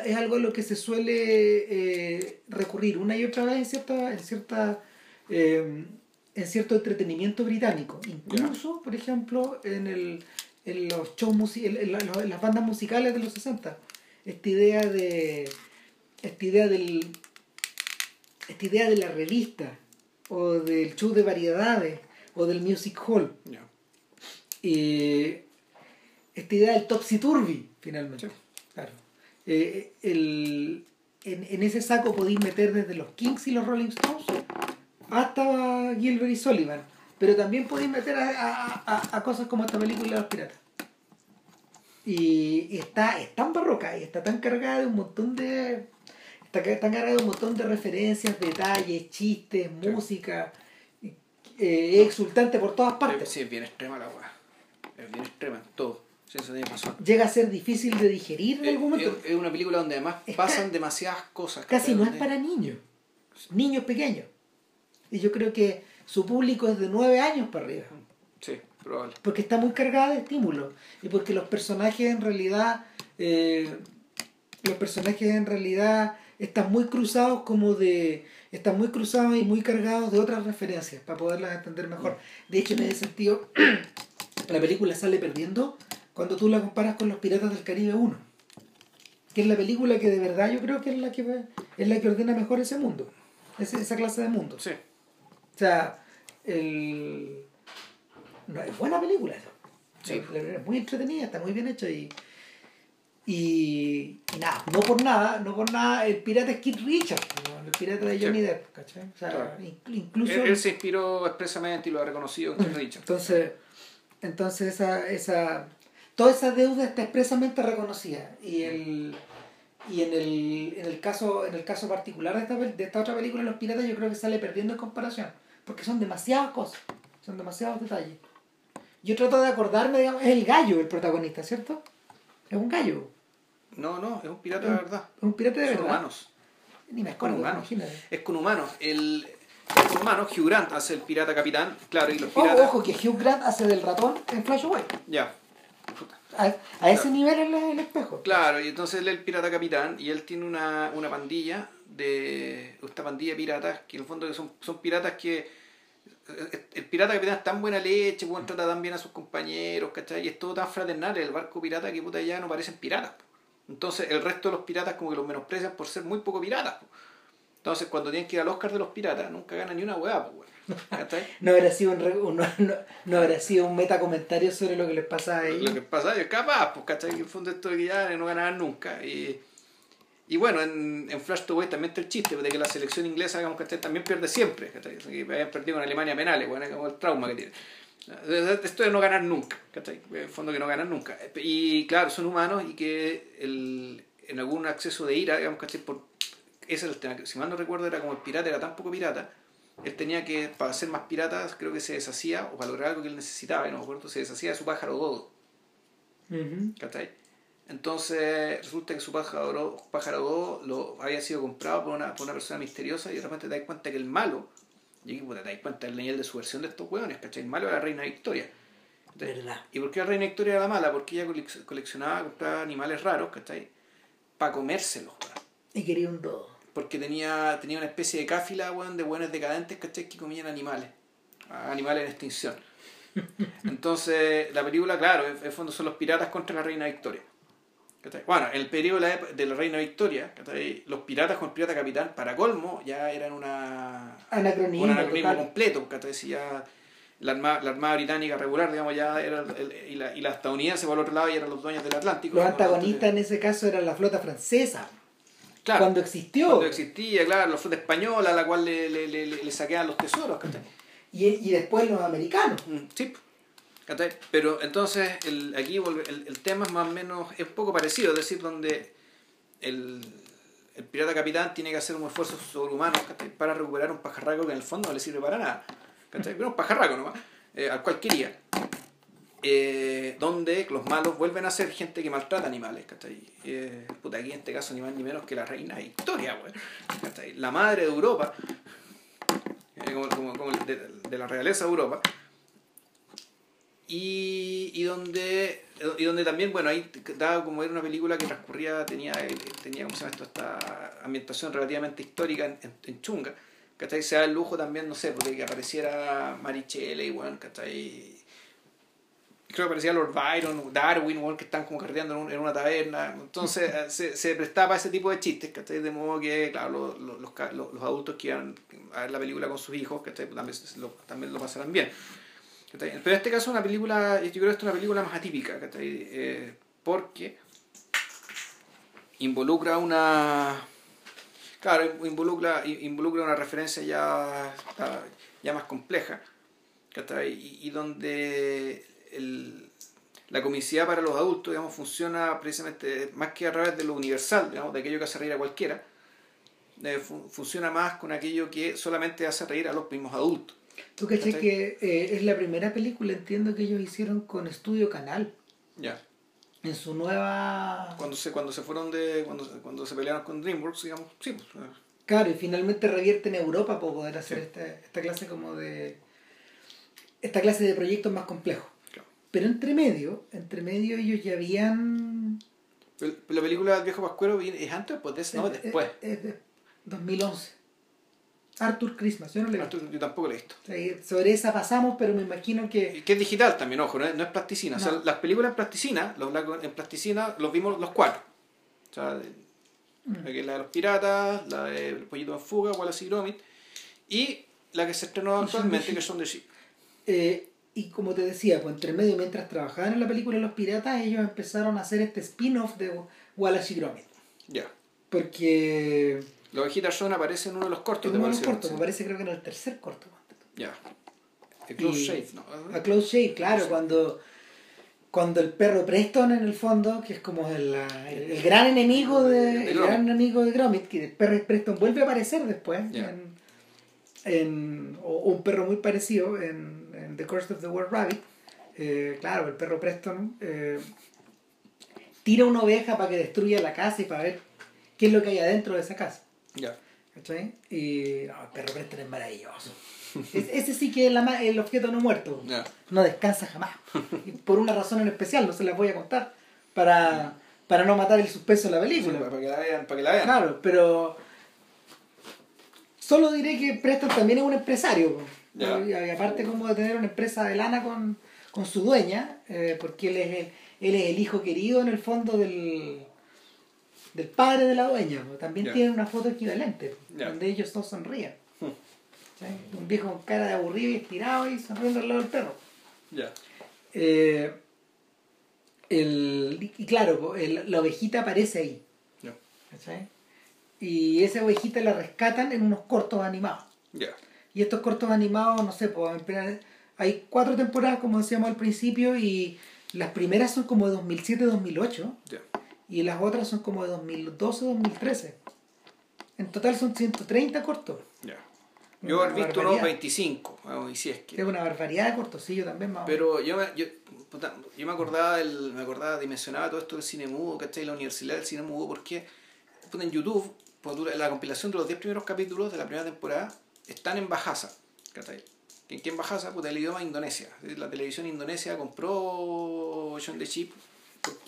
es algo a lo que se suele eh, recurrir una y otra vez en cierta en cierta en cierto entretenimiento británico incluso por ejemplo en el en los shows en, en la- en las bandas musicales de los 60 esta idea de esta idea del esta idea de la revista o del show de variedades o del music hall ya. y esta idea del topsy-turvy, finalmente. Sí. Claro. Eh, el, en, en ese saco podéis meter desde los Kings y los Rolling Stones hasta Gilbert y Sullivan. Pero también podéis meter a, a- a- cosas como esta película de los piratas. Y, y está, es tan barroca y está tan cargada de un montón de. Está tan cargada de un montón de referencias, detalles, chistes, Sí. música. eh, exultante por todas partes. Sí, es bien extrema la weá. Es bien extrema en todo. Sí, eso tiene razón. llega a ser difícil de digerir en Es, algún momento. es- es una película donde además pasan demasiadas cosas. Casi no es para niños, niños pequeños. Y yo creo que su público es de nueve años para arriba, Sí, probable. porque está muy cargada de estímulos y porque los personajes en realidad, eh, los personajes en realidad están muy cruzados como de, están muy cruzados y muy cargados de otras referencias para poderlas entender mejor. De hecho, en ese sentido, la película sale perdiendo cuando tú la comparas con Los Piratas del Caribe 1 que es la película que de verdad yo creo que es la que es la que ordena mejor ese mundo esa clase de mundo Sí. O sea el no, es buena película. Sí. La- es muy entretenida está muy bien hecha y y, y nada no por nada no por nada el pirata es Kid Richards ¿no? el pirata de Johnny Sí. Depp ¿cachai? o sea Claro. incluso Él, él se inspiró expresamente y lo ha reconocido en Keith Richards. entonces, entonces esa, esa, toda esa deuda está expresamente reconocida. Y el y en el, en el caso, en el caso particular de esta, de esta otra película, Los Piratas, yo creo que sale perdiendo en comparación. Porque son demasiadas cosas, son demasiados detalles. Yo trato de acordarme, digamos, es el gallo el protagonista, ¿cierto? Es un gallo, No, no, es un pirata de verdad. es un pirata de Son verdad. humanos. Ni me Es con acuerdo, humanos. imagínate. Es con humanos. El, es con humanos. Hugh Grant hace el pirata capitán. Claro, y los piratas. ojo, que Hugh Grant hace del ratón en Flash Away. Ya. A, a ese nivel en el espejo. Claro, y entonces él es el pirata capitán y él tiene una, una pandilla de. Esta pandilla de piratas que en el fondo son, son piratas que. eh, El pirata capitán es tan buena leche, pues, trata tan bien a sus compañeros, ¿cachai? Y es todo tan fraternal el barco pirata que puta ya no parecen piratas. po. Entonces el resto de los piratas como que los menosprecian por ser muy poco piratas. po. Entonces, cuando tienen que ir al Oscar de los piratas, nunca ganan ni una hueá, pues. No habrá sido un, un- no, no- no habrá sido un metacomentario sobre lo que les pasa a ellos. Lo que pasa es capaz, pues, ¿cachai? Que en el fondo esto de que ya no ganaban nunca. Y, y bueno, en, en Flash to Way también está el chiste de que la selección inglesa, digamos, ¿cachai? También pierde siempre. Que habían perdido con Alemania penales, bueno, como el trauma que tiene. Esto de no ganar nunca, ¿cachai? En fondo que no ganan nunca. Y claro, son humanos y que el, en algún acceso de ira, digamos, ¿cachai? Por, ese era el tema. que, Si mal no recuerdo, era como el pirata era tan poco pirata. Él tenía que, para ser más pirata, creo que se deshacía, o para lograr algo que él necesitaba, y no me acuerdo, se deshacía de su pájaro dodo. Ujú. ¿Cachai? Entonces resulta que su pájaro, pájaro dodo lo había sido comprado por una, por una persona misteriosa y de repente te das cuenta que el malo, y aquí puta, te das cuenta del nivel de subversión de estos hueones, ¿cachai? El malo era la reina Victoria. Verdad. ¿Y por qué la reina Victoria era la mala? Porque ella colec- coleccionaba, compraba animales raros, ¿cachai? Para comérselos, weón. Y quería un dodo. Porque tenía, tenía una especie de cáfila, weón, de buenos decadentes, ¿cachai? Que comían animales. a Animales en extinción. Entonces, la película, claro, en en el fondo son los piratas contra la reina Victoria. Bueno, en el periodo de la, ep- de la reina Victoria, los piratas con el pirata capitán, para colmo, ya eran una, Anacronismo. un anacronismo total. completo, ¿cachai? Si ya la armada, la armada británica regular, digamos, ya era el- el- y, la, y la estadounidense por el otro lado y eran los dueños del Atlántico. Los antagonistas en ese caso eran la flota francesa. Claro. Cuando existió. Cuando existía, claro, la flota española a la cual le, le, le, le saqueaban los tesoros, ¿cachai? Y, y después los americanos. Mm, Sí. Pero entonces el, aquí el, tema es más o menos, es un poco parecido, es decir, donde el, pirata capitán tiene que hacer un esfuerzo sobrehumano para recuperar un pajarraco que en el fondo no le sirve para nada. Pero un pajarraco nomás, eh, al cual quería. Eh, donde los malos vuelven a ser gente que maltrata animales. Eh, puta, aquí en este caso ni más ni menos que la reina Victoria, weón, ¿cachai? La madre de Europa, eh, de, de la realeza de Europa, y, y donde y donde también bueno ahí dado como era una película que transcurría tenía tenía ¿cómo se llama esto? esta ambientación relativamente histórica en, en, Chunga ¿cachai? se da el lujo también no sé porque que apareciera Marichelle y bueno ¿cachai? creo que aparecía Lord Byron Darwin bueno, que están como carreteando en, un- en una taberna entonces eh, se, se prestaba a ese tipo de chistes ¿cachai? de modo que claro los, los, los, adultos que iban a ver la película con sus hijos ¿cachai? Pues también, lo, también lo pasarán bien. Pero en este caso es una película, yo creo que es una película más atípica. Eh, porque involucra una... Claro, involucra, involucra una referencia ya, ya más compleja. Y, donde el, la comicidad para los adultos, digamos, funciona precisamente más que a través de lo universal, digamos, de aquello que hace reír a cualquiera, eh, fu- funciona más con aquello que solamente hace reír a los mismos adultos. Tú caché que eh, es la primera película, entiendo, que ellos hicieron con Estudio Canal. Ya. En su nueva... cuando se cuando se fueron de cuando cuando se pelearon con DreamWorks digamos sí pues, eh, Claro, y finalmente revierte en Europa para poder hacer Sí. esta, esta clase como de... Esta clase de proyectos más complejos. claro. Pero entre medio, entre medio ellos ya habían... La película del viejo pascuero es antes o después no es- después Es, es de 2011. Arthur Christmas, yo no le vi. Arturo, yo tampoco lo he visto. Sobre esa pasamos, pero me imagino que... que es digital también ojo no es, no es plasticina. O sea, las películas en plasticina los blancos en plasticina los vimos los cuatro. O sea Mm. la, de los piratas la de El pollito en fuga Wallace y Gromit y la que se estrenó actualmente que son de Sheep Eh, y como te decía, pues entre medio, mientras trabajaban en la película Los Piratas, ellos empezaron a hacer este spin-off de Wallace y Gromit. ya. Porque... la ovejita Son aparece en uno de los cortos Uno de los cortos, me parece creo que en el tercer corto. ya. The Close Y- Shave no A Close Shave, claro, cuando, cuando el perro Preston en el fondo, que es como el, el- el gran enemigo de, el gran enemigo de Gromit, que el perro Preston vuelve a aparecer después, en, en- o o un perro muy parecido en, en The Curse of the World Rabbit. Eh, claro, el perro Preston eh, tira una oveja para que destruya la casa y para ver qué es lo que hay adentro de esa casa. Ya ¿Cachai? Y no, el perro Preston es maravilloso. Es- ese sí que es la el objeto no muerto. ya No descansa jamás. Y por una razón en especial, no se las voy a contar. Para, para no matar el suspenso de la Sí, película. para que la vean para que la vean Claro, pero. Solo diré que Preston también es un empresario. po. Ya. Y, y aparte como de tener una empresa de lana con, con su dueña, eh, porque él es, el, él es el hijo querido en el fondo del, del padre de la dueña, también Ya. tienen una foto equivalente, donde ellos dos sonríen. Hmm. ¿sí? Un viejo con cara de aburrido y estirado y sonriendo al lado del perro. Ya. Eh, el, y claro, el- la ovejita aparece ahí. ¿cachai? Y esa ovejita la rescatan en unos cortos animados. Y estos cortos animados, no sé, pues, hay cuatro temporadas, como decíamos al principio, y las primeras son como de 2007-2008, Ya. Y las otras son como de 2012-2013. En total son 130 cortos. Ya. Yo he visto unos barbaridad. 25, vamos, si es que. Es una barbaridad de cortos, sí, yo también más. Pero yo me, yo, yo me acordaba del, me acordaba, dimensionaba todo esto del cine mudo, ¿cachai? La universidad del cine mudo, porque en YouTube, pues, la compilación de los 10 primeros capítulos de la primera temporada están en Bajasa, ¿cachai? Que en Bajasa, puta, el idioma Indonesia. La televisión indonesia compró John the Chip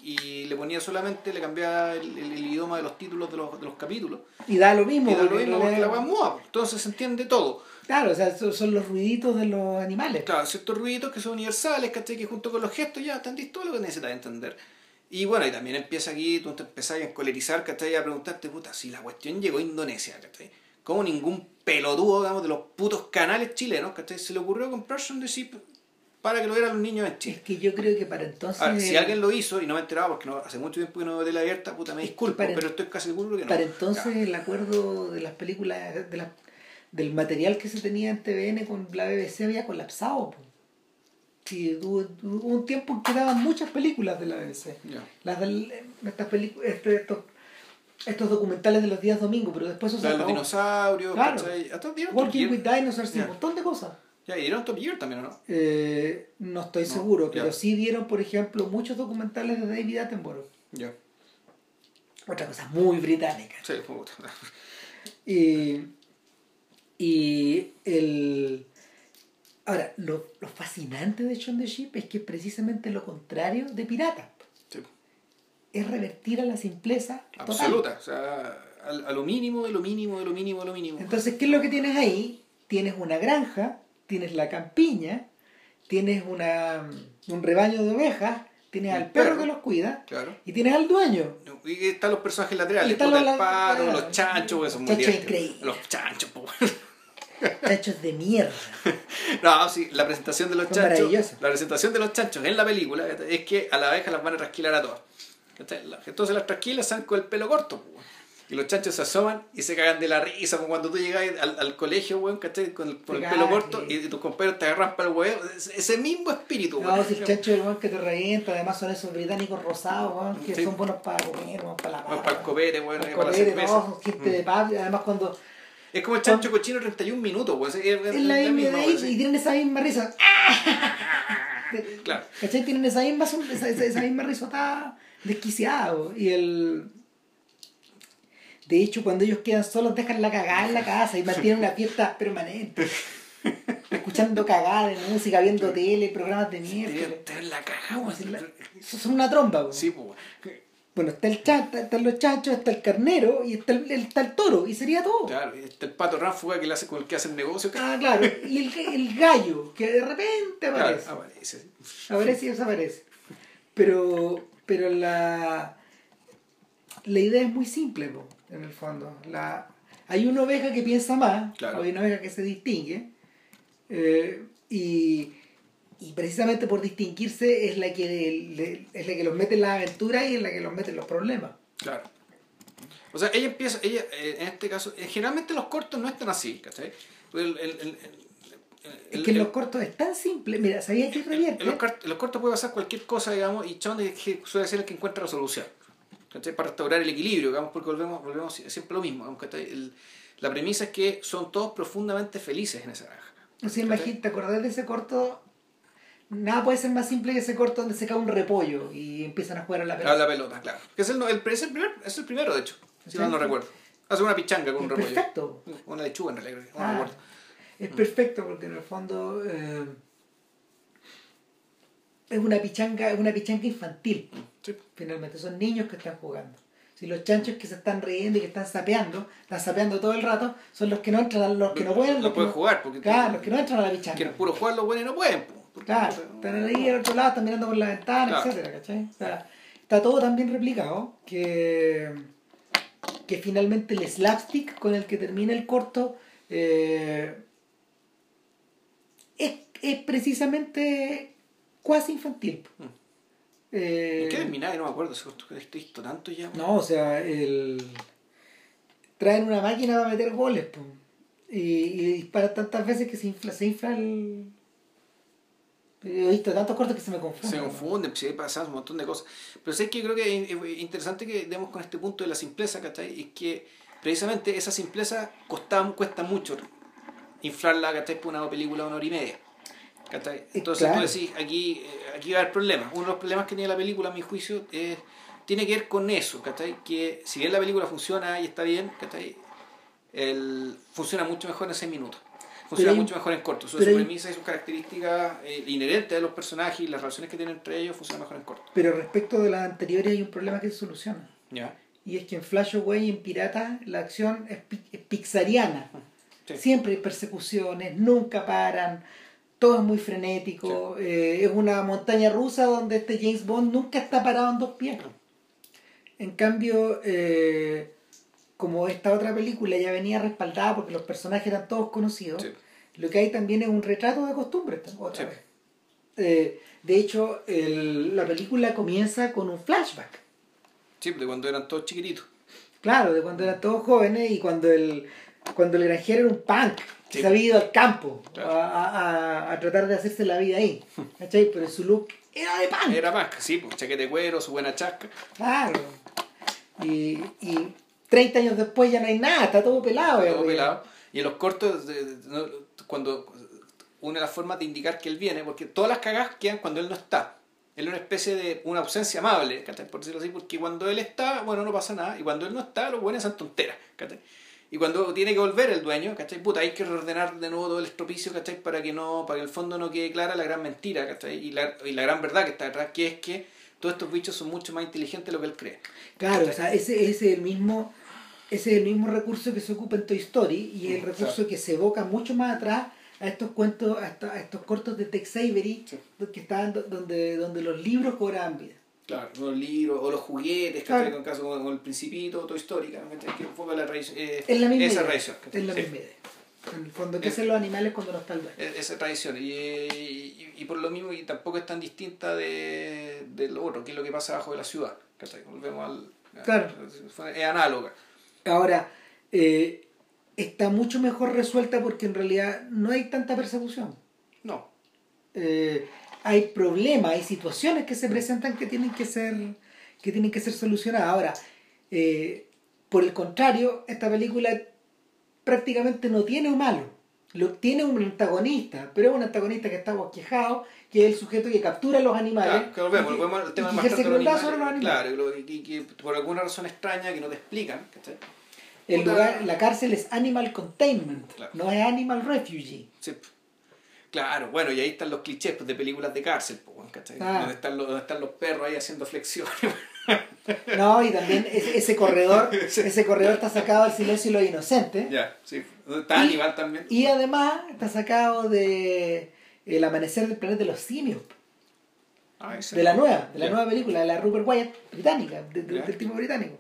y le ponía solamente, le cambiaba el, el- el idioma de los títulos de los, de los capítulos. Y da lo mismo. Y da lo mismo porque la pues. entonces se entiende todo. Claro, o sea, son, los ruiditos de los animales. Claro, ciertos ruiditos que son universales, ¿cachai? Que junto con los gestos ya entendís todo lo que necesitas entender. Y bueno, y también empieza aquí, tú te empezás a encolerizar, ¿cachai? A preguntarte, puta, si la cuestión llegó a Indonesia, ¿cachai? Como ningún pelotudo, digamos, de los putos canales chilenos, ¿cachai? Se le ocurrió comprar Son the Ship para que lo vieran los niños en Es Chile. que yo creo que para entonces... Ahora, si alguien lo hizo y no me he enterado porque no, hace mucho tiempo que no veo tele abierta, puta, me Es disculpo, para- pero estoy casi seguro que no. Para entonces Ya. el acuerdo de las películas, de la- del material que se tenía en TVN con la BBC había colapsado. po. Sí, hubo, hubo un tiempo en que daban muchas películas de la BBC. Ya. Las del- estas películas, este, estos, estos documentales de los días domingos, pero después eso se La de los dinosaurios, Claro. Walking with Dinosaurs un montón de cosas. Ya, y dieron Top Gear también, ¿o no? Eh, no estoy No, seguro, pero sí dieron, por ejemplo, muchos documentales de David Attenborough. Ya. Otra cosa muy británica. Sí, puta. Y, y el... Ahora, lo, lo fascinante de Shaun the Sheep es que es precisamente lo contrario de Pirata. Sí. Es revertir a la simpleza total. Absoluta, o sea, a, a lo mínimo, de lo mínimo, de lo mínimo, de lo mínimo. Entonces, ¿qué es lo que tienes ahí? Tienes una granja, tienes la campiña, tienes una, un rebaño de ovejas, tienes al perro, perro. que los cuida Claro. y tienes al dueño. Y están los personajes laterales, están los la- claro. los chanchos, pues, son muy Chancho divertidos. increíble. Los chanchos, pues. Hechos de mierda. No, sí, la presentación de los Son chanchos. La presentación de los chanchos en la película es que a la abeja las van a trasquilar a todas. Entonces las trasquilas salen con el pelo corto, pues. Y los chanchos se asoman y se cagan de la risa como cuando tú llegas al, al colegio, weón, ¿cachai? Con el, con el pelo corto y, tus compañeros te agarran para el huevo. Ese mismo espíritu, No, weón. si el chancho del weón que te revienta, además son esos británicos rosados, weón, que Sí. son buenos para comer, weón, para la Más para el copete, weón, para el para la no, gente de paz, además cuando Es como el chancho cochino 31 minutos, pues. Es, es- es la es misma de y tienen esa misma risa. Claro. ¿Cachai? Tienen esa misma, esa, esa, esa misma risotada desquiciada, weón. y el... De hecho, cuando ellos quedan solos, dejan la cagada en la casa y mantienen una fiesta permanente. Escuchando cagada de música, viendo tele, programas de mierda. La la- weón. Son una tromba, weón. Sí, pues. Bueno, está el chata, están los chanchos, está el carnero y está el, está el toro, y sería todo. Claro, y está el pato ráfuga que le hace con el que hace el negocio. Ah, claro. Y el, el gallo, que de repente Claro, aparece. aparece. Aparece y desaparece. Pero, pero la, la idea es muy simple, po, en el fondo. La, hay una oveja que piensa más, Claro. hay una oveja que se distingue, eh, y, y precisamente por distinguirse es la que le- es la que los mete en las aventuras y es la que los mete en los problemas. Claro. O sea, ella empieza, ella, eh, en este caso, eh, generalmente los cortos no están así, ¿cachai? El, el, el, el- Es que en los cortos es tan simple. Mira, ¿sabías que revierte? en los, cart- en los cortos puede pasar cualquier cosa, digamos, y Chon es que suele ser el que encuentra la solución. ¿Cachai? Para restaurar el equilibrio, digamos, porque volvemos, volvemos siempre lo mismo. digamos. El- la premisa es que son todos profundamente felices en esa granja. O sea, imagínate, ¿te acordás de ese corto? Nada puede ser más simple que ese corto donde se cae un repollo y empiezan a jugar a la A pelota. la pelota, claro. Que es el, el, es el primer, es el primero, de hecho, si ¿Sí? mal no recuerdo. Hace una pichanga con un repollo. perfecto. Una lechuga en realidad, no Ah, es perfecto porque en el fondo eh, es una pichanga, es una pichanga infantil. Sí. Finalmente, son niños que están jugando. Si los chanchos que se están riendo y que están sapeando, están sapeando todo el rato, son los que no entran, a- los que no pueden, No los que pueden no- jugar porque Claro, los que no entran a la pichanga. quieren puro jugar los buenos y no pueden. Claro, están ahí al otro lado, están mirando por la ventana, Claro. etcétera, ¿cachai? O sea, está todo tan bien replicado que, que finalmente el slapstick con el que termina el corto eh, es, es precisamente cuasi infantil. Mm. Eh, ¿En qué terminaba? No me acuerdo, se estoy visto tanto ya. no, o sea, el... traen una máquina para meter goles. Y, y dispara tantas veces que se infla, se infla el... He visto tantos cortos que se me confunden. Se confunden, pues, sí, pasan un montón de cosas. Pero sé que creo que es es interesante que demos con este punto de la simpleza, ¿cachai? Es que precisamente esa simpleza costa, cuesta mucho inflarla, ¿cachai? Por una película de una hora y media. ¿Cachai? Entonces claro. tú decís, aquí, eh, aquí va a haber problemas. Uno de los problemas que tiene la película, a mi juicio, es, tiene que ver con eso, ¿cachai? Que si bien la película funciona y está bien, ¿cachai? El, funciona mucho mejor en seis minutos. Funciona Pero mucho mejor en corto. Su, premisa y sus características eh, inherentes de los personajes y las relaciones que tienen entre ellos funciona mejor en corto. Pero respecto de las anteriores hay un problema que se soluciona. Y es que en Flash Away y en Pirata la acción es, pi- es pixariana. Sí. Siempre hay persecuciones, nunca paran, todo es muy frenético. eh, es una montaña rusa donde este James Bond nunca está parado en dos pies. En cambio, eh, como esta otra película ya venía respaldada porque los personajes eran todos conocidos, Sí. lo que hay también es un retrato de costumbre otra Sí. vez. Eh, de hecho, el- la película comienza con un flashback. Sí, de cuando eran todos chiquititos. Claro, de cuando eran todos jóvenes y cuando el, cuando el granjero era un punk, Sí. se había ido al campo Claro. a, a- a- tratar de hacerse la vida ahí. ¿Cachai? Pero su look era de punk. Era más, sí, pues, chaquete de cuero, su buena chasca. Claro. Y, y 30 años después ya no hay nada, está todo pelado. ya, todo pelado. Y en los cortos, cuando una de las formas de indicar que él viene, porque todas las cagas quedan cuando él no está. Él es una especie de una ausencia amable, ¿cachai? por decirlo así, porque cuando él está, bueno, no pasa nada, y cuando él no está, los buenos son tonteras. ¿cachai? Y cuando tiene que volver el dueño, ¿cachai? Puta, hay que reordenar de nuevo todo el estropicio, ¿cachai? Para que no, para que el fondo no quede clara la gran mentira, ¿cachai? Y la, y la gran verdad que está detrás, que es que todos estos bichos son mucho más inteligentes de lo que él cree. Claro, o sea, ese, ese es el mismo ese es el mismo recurso que se ocupa en Toy Story y el recurso claro. que se evoca mucho más atrás a estos cuentos, a, estos cortos de Tex Avery Sí. que estaban do- donde, donde los libros cobraban vida. Claro, los libros o los juguetes, ¿cachai? Claro. Con caso con, con el principito, todo histórica, ¿cachai? Que enfoca la tradición, eh, Es la misma esa idea. tradición. Es la Sí. misma idea. En fondo, ¿qué hacen los animales cuando no está el dueño? Esa tradición. Y, y, y por lo mismo, y tampoco es tan distinta de, de lo otro, que es lo que pasa abajo de la ciudad. ¿cachai? Volvemos al. Claro. Es análoga. Ahora, eh, está mucho mejor resuelta porque en realidad no hay tanta persecución. No. Eh, hay problemas, hay situaciones que se presentan que tienen que ser, que tienen que ser solucionadas. Ahora, eh, por el contrario, esta película prácticamente no tiene un malo. Lo, tiene un antagonista, pero es un antagonista que está bosquejado, que es el sujeto que captura a los animales. Claro, que volvemos, y que- volvemos al tema y que crueldad sobre los animales. animales. Claro, y, que por alguna razón extraña que no te explican, ¿cachai? El lugar, la cárcel es Animal Containment, Claro. no es Animal Refugee. Sí. Claro, bueno, y ahí están los clichés pues, de películas de cárcel, pues, ¿cachai? Ah. Donde, están los, donde están los perros ahí haciendo flexiones. No, y también ese, ese corredor, ese corredor está sacado del silencio de los inocentes. ya, sí. Está Y- Aníbal también. Y además está sacado de El amanecer del planeta de los simios, Ah, de la nueva, de la Ya. nueva película, de la Rupert Wyatt británica, de- de- Ya. del tipo británico.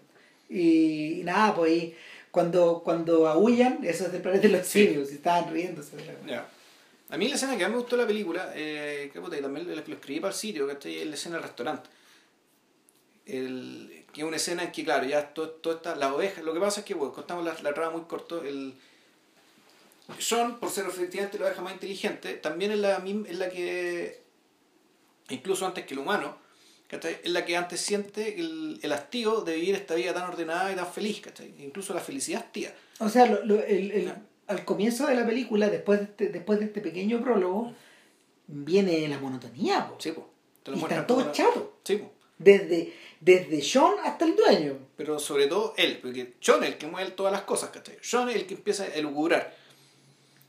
Y, y nada, pues ahí, cuando, cuando aullan, eso es del planeta de los Sí. simios, y estaban riéndose. de la- Ya. A mí la escena que más me gustó de la película, eh, que puta, y también lo, lo escribí para el sitio, ¿cachai? Es la escena del restaurante. El, que es una escena en que, claro, ya todo, todo está, las ovejas, lo que pasa es que, bueno, contamos la, la trama muy corto, el Sean, por ser efectivamente la oveja más inteligente, también es la, misma- es la que, incluso antes que el humano, ¿cachai? es la que antes siente el, el hastío de vivir esta vida tan ordenada y tan feliz, ¿cachai? incluso la felicidad hastía. O sea, lo- lo- el-. Al comienzo de la película, después de este, después de este pequeño prólogo, viene la monotonía. po. Sí, po. Te lo y están todos todo- chatos. Sí, po. Desde, desde Sean hasta el dueño. pero sobre todo él, porque John es el que mueve todas las cosas, ¿cachai? John es el que empieza a elucubrar,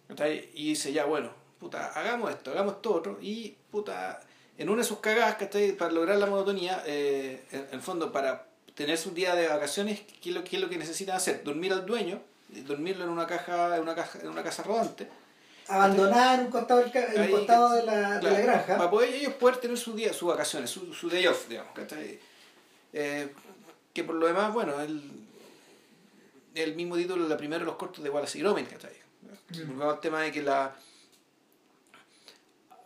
¿cachai? Y dice, ya, bueno, puta, hagamos esto, hagamos esto otro, y puta, en una de sus cagadas, ¿cachai? Para lograr la monotonía, eh, en, el fondo, para tener su día de vacaciones, ¿qué es lo, qué es lo que necesitan hacer? Dormir al dueño, dormirlo en una caja, en una caja, en una casa rodante, Abandonada en un costado, del en un costado de, la, de la granja. Para poder ellos poder tener su día, sus vacaciones, su, su day off, digamos, ¿cachai? Eh, que por lo demás, bueno, él el mismo título de la primera de los cortos de Wallace y Gromit, ¿cachai? Volvemos al tema de que la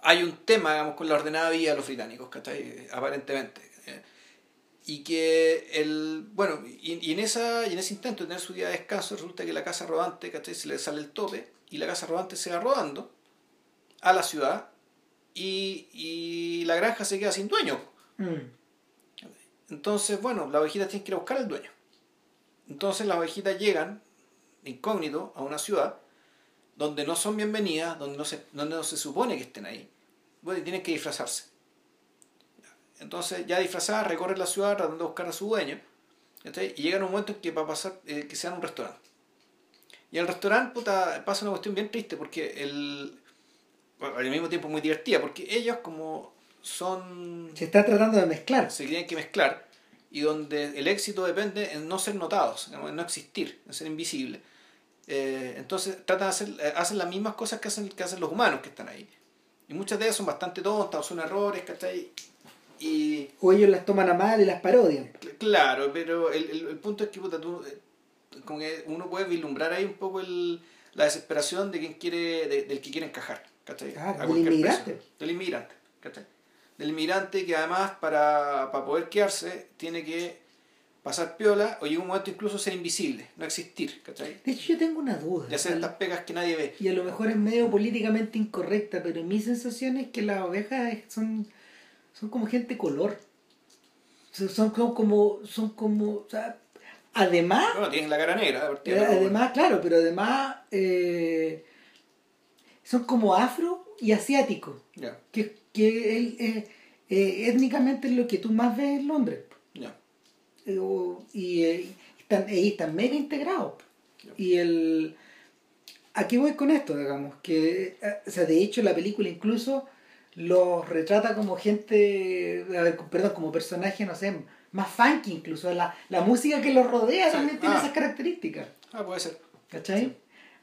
hay un tema, digamos, con la ordenada vida de los británicos, ¿cachai? Aparentemente. Y que el, bueno, y, y en esa, y en ese intento de tener su día de descanso, resulta que la casa rodante, ¿cachai? Se le sale el tope y la casa rodante se va rodando a la ciudad y, y la granja se queda sin dueño. Mm. Entonces, bueno, las ovejitas tienen que ir a buscar al dueño. Entonces las ovejitas llegan incógnito a una ciudad donde no son bienvenidas, donde no se, donde no se supone que estén ahí. Bueno, y tienen que disfrazarse. Entonces, ya disfrazadas, recorren la ciudad tratando de buscar a su dueño. ¿cachai? Y llegan a un momento en que va a pasar eh, que sea un restaurante. Y en el restaurante puta, pasa una cuestión bien triste porque el. Bueno, al mismo tiempo muy divertida, porque ellos como son Se está tratando de mezclar. se tienen que mezclar y donde el éxito depende en no ser notados, en no existir, en ser invisible. Eh, entonces tratan de hacer, eh, hacen las mismas cosas que hacen, que hacen los humanos que están ahí. Y muchas de ellas son bastante tontas o son errores, ¿cachai? Y O ellos las toman a mal y las parodian. cl- claro, pero el, el, el punto es que puta, tú, eh, como que uno puede vislumbrar ahí un poco el, la desesperación de quien quiere, de- del que quiere encajar, ¿cachai? A del inmigrante. precio. Del inmigrante, ¿cachai? Del inmigrante que además para, para poder quedarse tiene que pasar piola o llega un momento incluso ser invisible, no existir, ¿cachai? De hecho, yo tengo una duda. Y hacer estas pegas que nadie ve. Y a lo mejor es medio políticamente incorrecta, pero mi sensación es que las ovejas son, son como gente color. Sea, Son, como- son como, o sea, además, Bueno, tienen la cara negra, de partida, eh, además, claro, pero además eh, son como afro y asiáticos, Ya, que, que eh, eh, étnicamente es lo que tú más ves en Londres. Eh, o- y, eh, y están, están mega integrados. Y el... ¿A qué voy con esto, digamos? Que, o sea, de hecho la película incluso los retrata como gente, perdón, como personajes, no sé, más funky incluso. La, la música que los rodea Sí, también tiene ah. esas características. Ah, puede ser. ¿Cachai?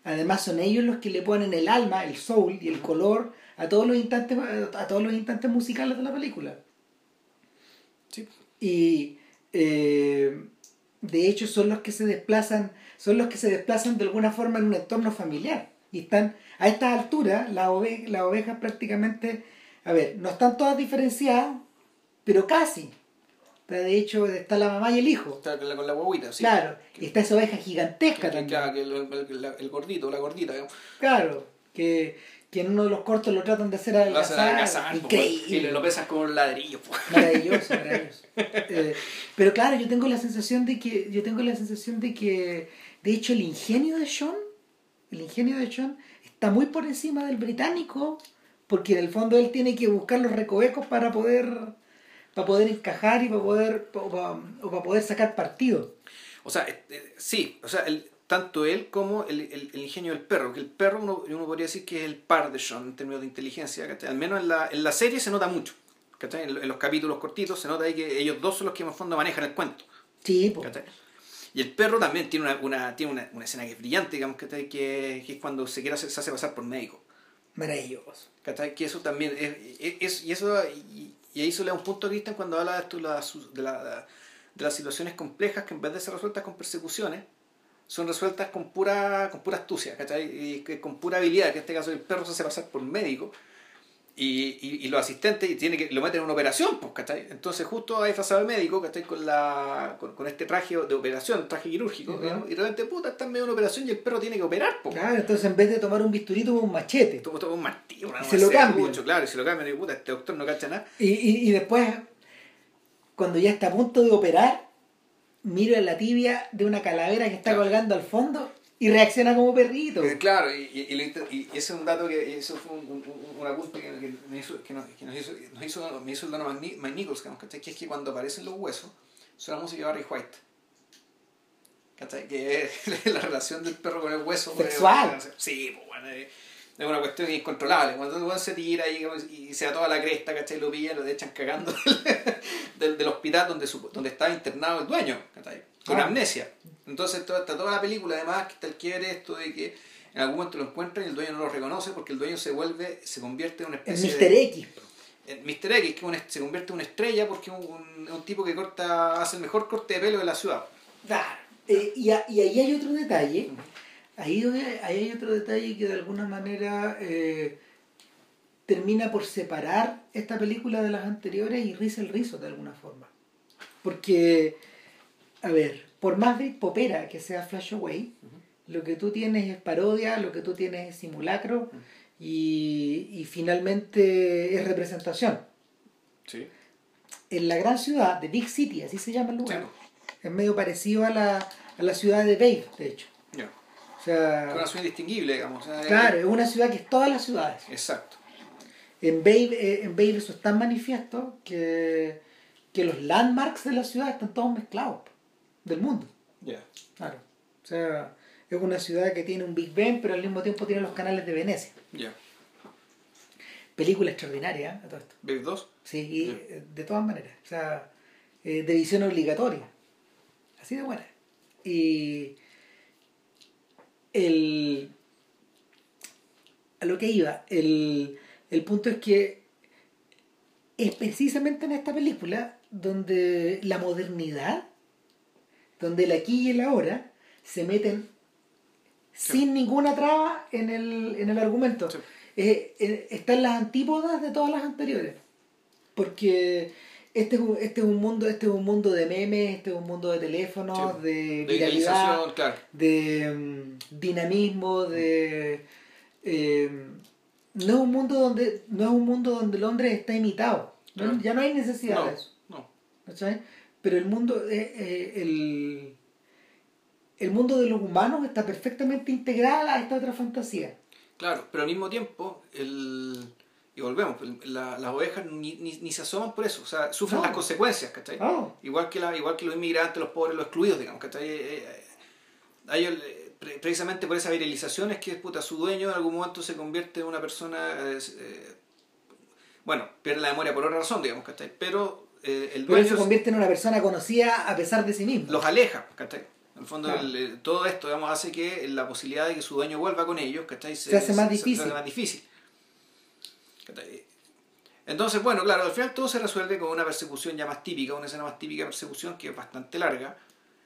Además son ellos los que le ponen el alma, el soul y el color a todos los instantes, a todos los instantes musicales de la película. Sí. Y eh, de hecho son los que se desplazan, son los que se desplazan de alguna forma en un entorno familiar. Y están, a estas alturas, las las ovejas prácticamente, a ver, no están todas diferenciadas, pero casi. De hecho, está la mamá y el hijo. Está con la, con la guaguita, sí. Claro, y está esa oveja gigantesca Que, también. que el, el- gordito, la gordita, digamos. Claro, que, que en uno de los cortos lo tratan de hacer Lo adelgazar. po, y Increíble. lo pesan como un ladrillo. Maravilloso, maravilloso. Eh, pero claro, yo tengo la sensación de que, yo tengo la sensación de que, de hecho, el ingenio de Sean, el ingenio de Sean está muy por encima del británico, porque en el fondo él tiene que buscar los recovecos para poder, para poder encajar y para poder, o para, o para poder sacar partido. O sea, eh, eh, sí, o sea, el, tanto él como el, el- el ingenio del perro, que el perro uno, uno podría decir que es el par de Sean en términos de inteligencia, ¿cachai? Al menos en la, en la serie se nota mucho, ¿cachai? En, en los capítulos cortitos se nota ahí que ellos dos son los que en el fondo manejan el cuento, Sí. Y el perro también tiene una, una, tiene una, una escena que es brillante, digamos, ¿cachai? Que, que es cuando se, quiere hacer- se hace pasar por médico. Maravilloso. ¿Cachai? Que eso también es, es- y eso y, y ahí se le un punto a Christian cuando habla de la- de, la- de las situaciones complejas que en vez de ser resueltas con persecuciones son resueltas con pura con pura astucia ¿cachai? y con pura habilidad que en este caso el perro se hace pasar por médico y, y, y los asistentes y tiene que lo meten en una operación pues ¿cachai? entonces justo ha disfrazado el médico ¿cachai? con la con, con este traje de operación traje quirúrgico digamos, y de repente puta está en medio de una operación y el perro tiene que operar pues Claro, entonces en vez de tomar un bisturí toma un machete. Toma toma un martillo, una Y se lo cambian. mucho, claro, y se lo cambian y puta, este doctor no cacha nada. Y, y, y después, cuando ya está a punto de operar, mira la tibia de una calavera que está Claro. colgando al fondo y reacciona como perrito. Eh, claro, y, y, y y ese es un dato que eso fue un, un, un- un apunte que, que me hizo, que nos, que nos hizo, nos hizo, me hizo el dono Mike Nichols, ¿cachai? que es que cuando aparecen los huesos, suena música de Barry White. ¿Cachai? Que es la relación del perro con el hueso. Sexual. Sí, pues bueno, es una cuestión incontrolable. Cuando el hueón se tira y, y se da toda la cresta, ¿cachai? Lo pillan, lo echan cagando del, del hospital donde, su- donde estaba internado el dueño, ¿cachai? Con Ah. amnesia. Entonces toda, está toda la película, además, que está el quiebre esto de que en algún momento lo encuentran y el dueño no lo reconoce porque el dueño se vuelve, se convierte en una Es especie Mr. de... X. Mr. X, que una- se convierte en una estrella porque es un, un- un tipo que corta, hace el mejor corte de pelo de la ciudad. Claro. Eh, y, a- y ahí hay otro detalle. Ahí, ahí hay otro detalle que de alguna manera eh, termina por separar esta película de las anteriores y riza el rizo de alguna forma. Porque, a ver, por más popera que sea Flash Away, lo que tú tienes es parodia, lo que tú tienes es simulacro y, y finalmente es representación. Sí. En la gran ciudad de Big City, así se llama el lugar, Sí. es medio parecido a la, a la ciudad de Babe, de hecho. Ya. O sea, Es una ciudad indistinguible, digamos. o sea, claro, es una ciudad que es todas las ciudades. Exacto. En Babe, eh, en Babe eso es tan manifiesto que, que los landmarks de la ciudad están todos mezclados del mundo. Claro. O sea, es una ciudad que tiene un Big Ben, pero al mismo tiempo tiene los canales de Venecia. Película extraordinaria, ¿eh? a todo esto. Babe 2. Sí, y, eh, de todas maneras. O sea, eh, de visión obligatoria. Así de buena. Y el, a lo que iba, el, el punto es que es precisamente en esta película donde la modernidad, donde el aquí y el ahora se meten sin ninguna traba en el, en el argumento. Sí. Eh, eh, está en las antípodas de todas las anteriores. Porque este es un, este es un mundo, este es un mundo de memes, este es un mundo de teléfonos, Sí. de viralidad, claro. de mm, dinamismo, de eh, no es un mundo donde no es un mundo donde Londres está imitado. No-. Ya no hay necesidad No, de eso. no. ¿cachai? Pero el mundo, eh, eh, el, el mundo de los humanos está perfectamente integrado a esta otra fantasía. Claro, pero al mismo tiempo, el... y volvemos, el- la- las ovejas ni, ni, ni se asoman por eso, o sea, sufren No. las consecuencias, ¿cachai? Oh. Igual, que la, igual que los inmigrantes, los pobres, los excluidos, digamos, ¿cachai? Eh, eh, eh, pre- precisamente por esa viralización es que puta, su dueño en algún momento se convierte en una persona, eh, bueno, pierde la memoria por otra razón, digamos, ¿cachai? Pero eh, el Pero dueño se convierte en una persona conocida a pesar de sí mismo. los aleja, ¿cachai? En el fondo, Claro. el- eh, todo esto digamos, hace que la posibilidad de que su dueño vuelva con ellos, ¿cachai? Se hace más difícil. Se, hace más difícil. ¿Cachai? Entonces, bueno, claro, al final todo se resuelve con una persecución ya más típica, una escena más típica de persecución que es bastante larga,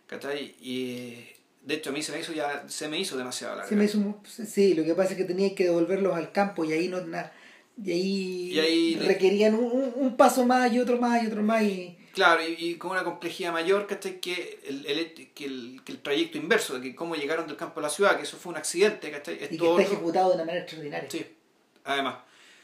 ¿cachai? Y de hecho a mí se me hizo ya, se me hizo demasiado larga. Sí, me hizo sí, lo que pasa es que tenía que devolverlos al campo y ahí no na- y ahí, Y ahí- requerían un, un- paso más y otro más y otro más y Claro, y, y con una complejidad mayor, ¿cachai? Que el, el, que, el, que el trayecto inverso, de que cómo llegaron del campo a la ciudad, que eso fue un accidente, ¿cachai? Es y que está ejecutado de una manera extraordinaria. Sí, además.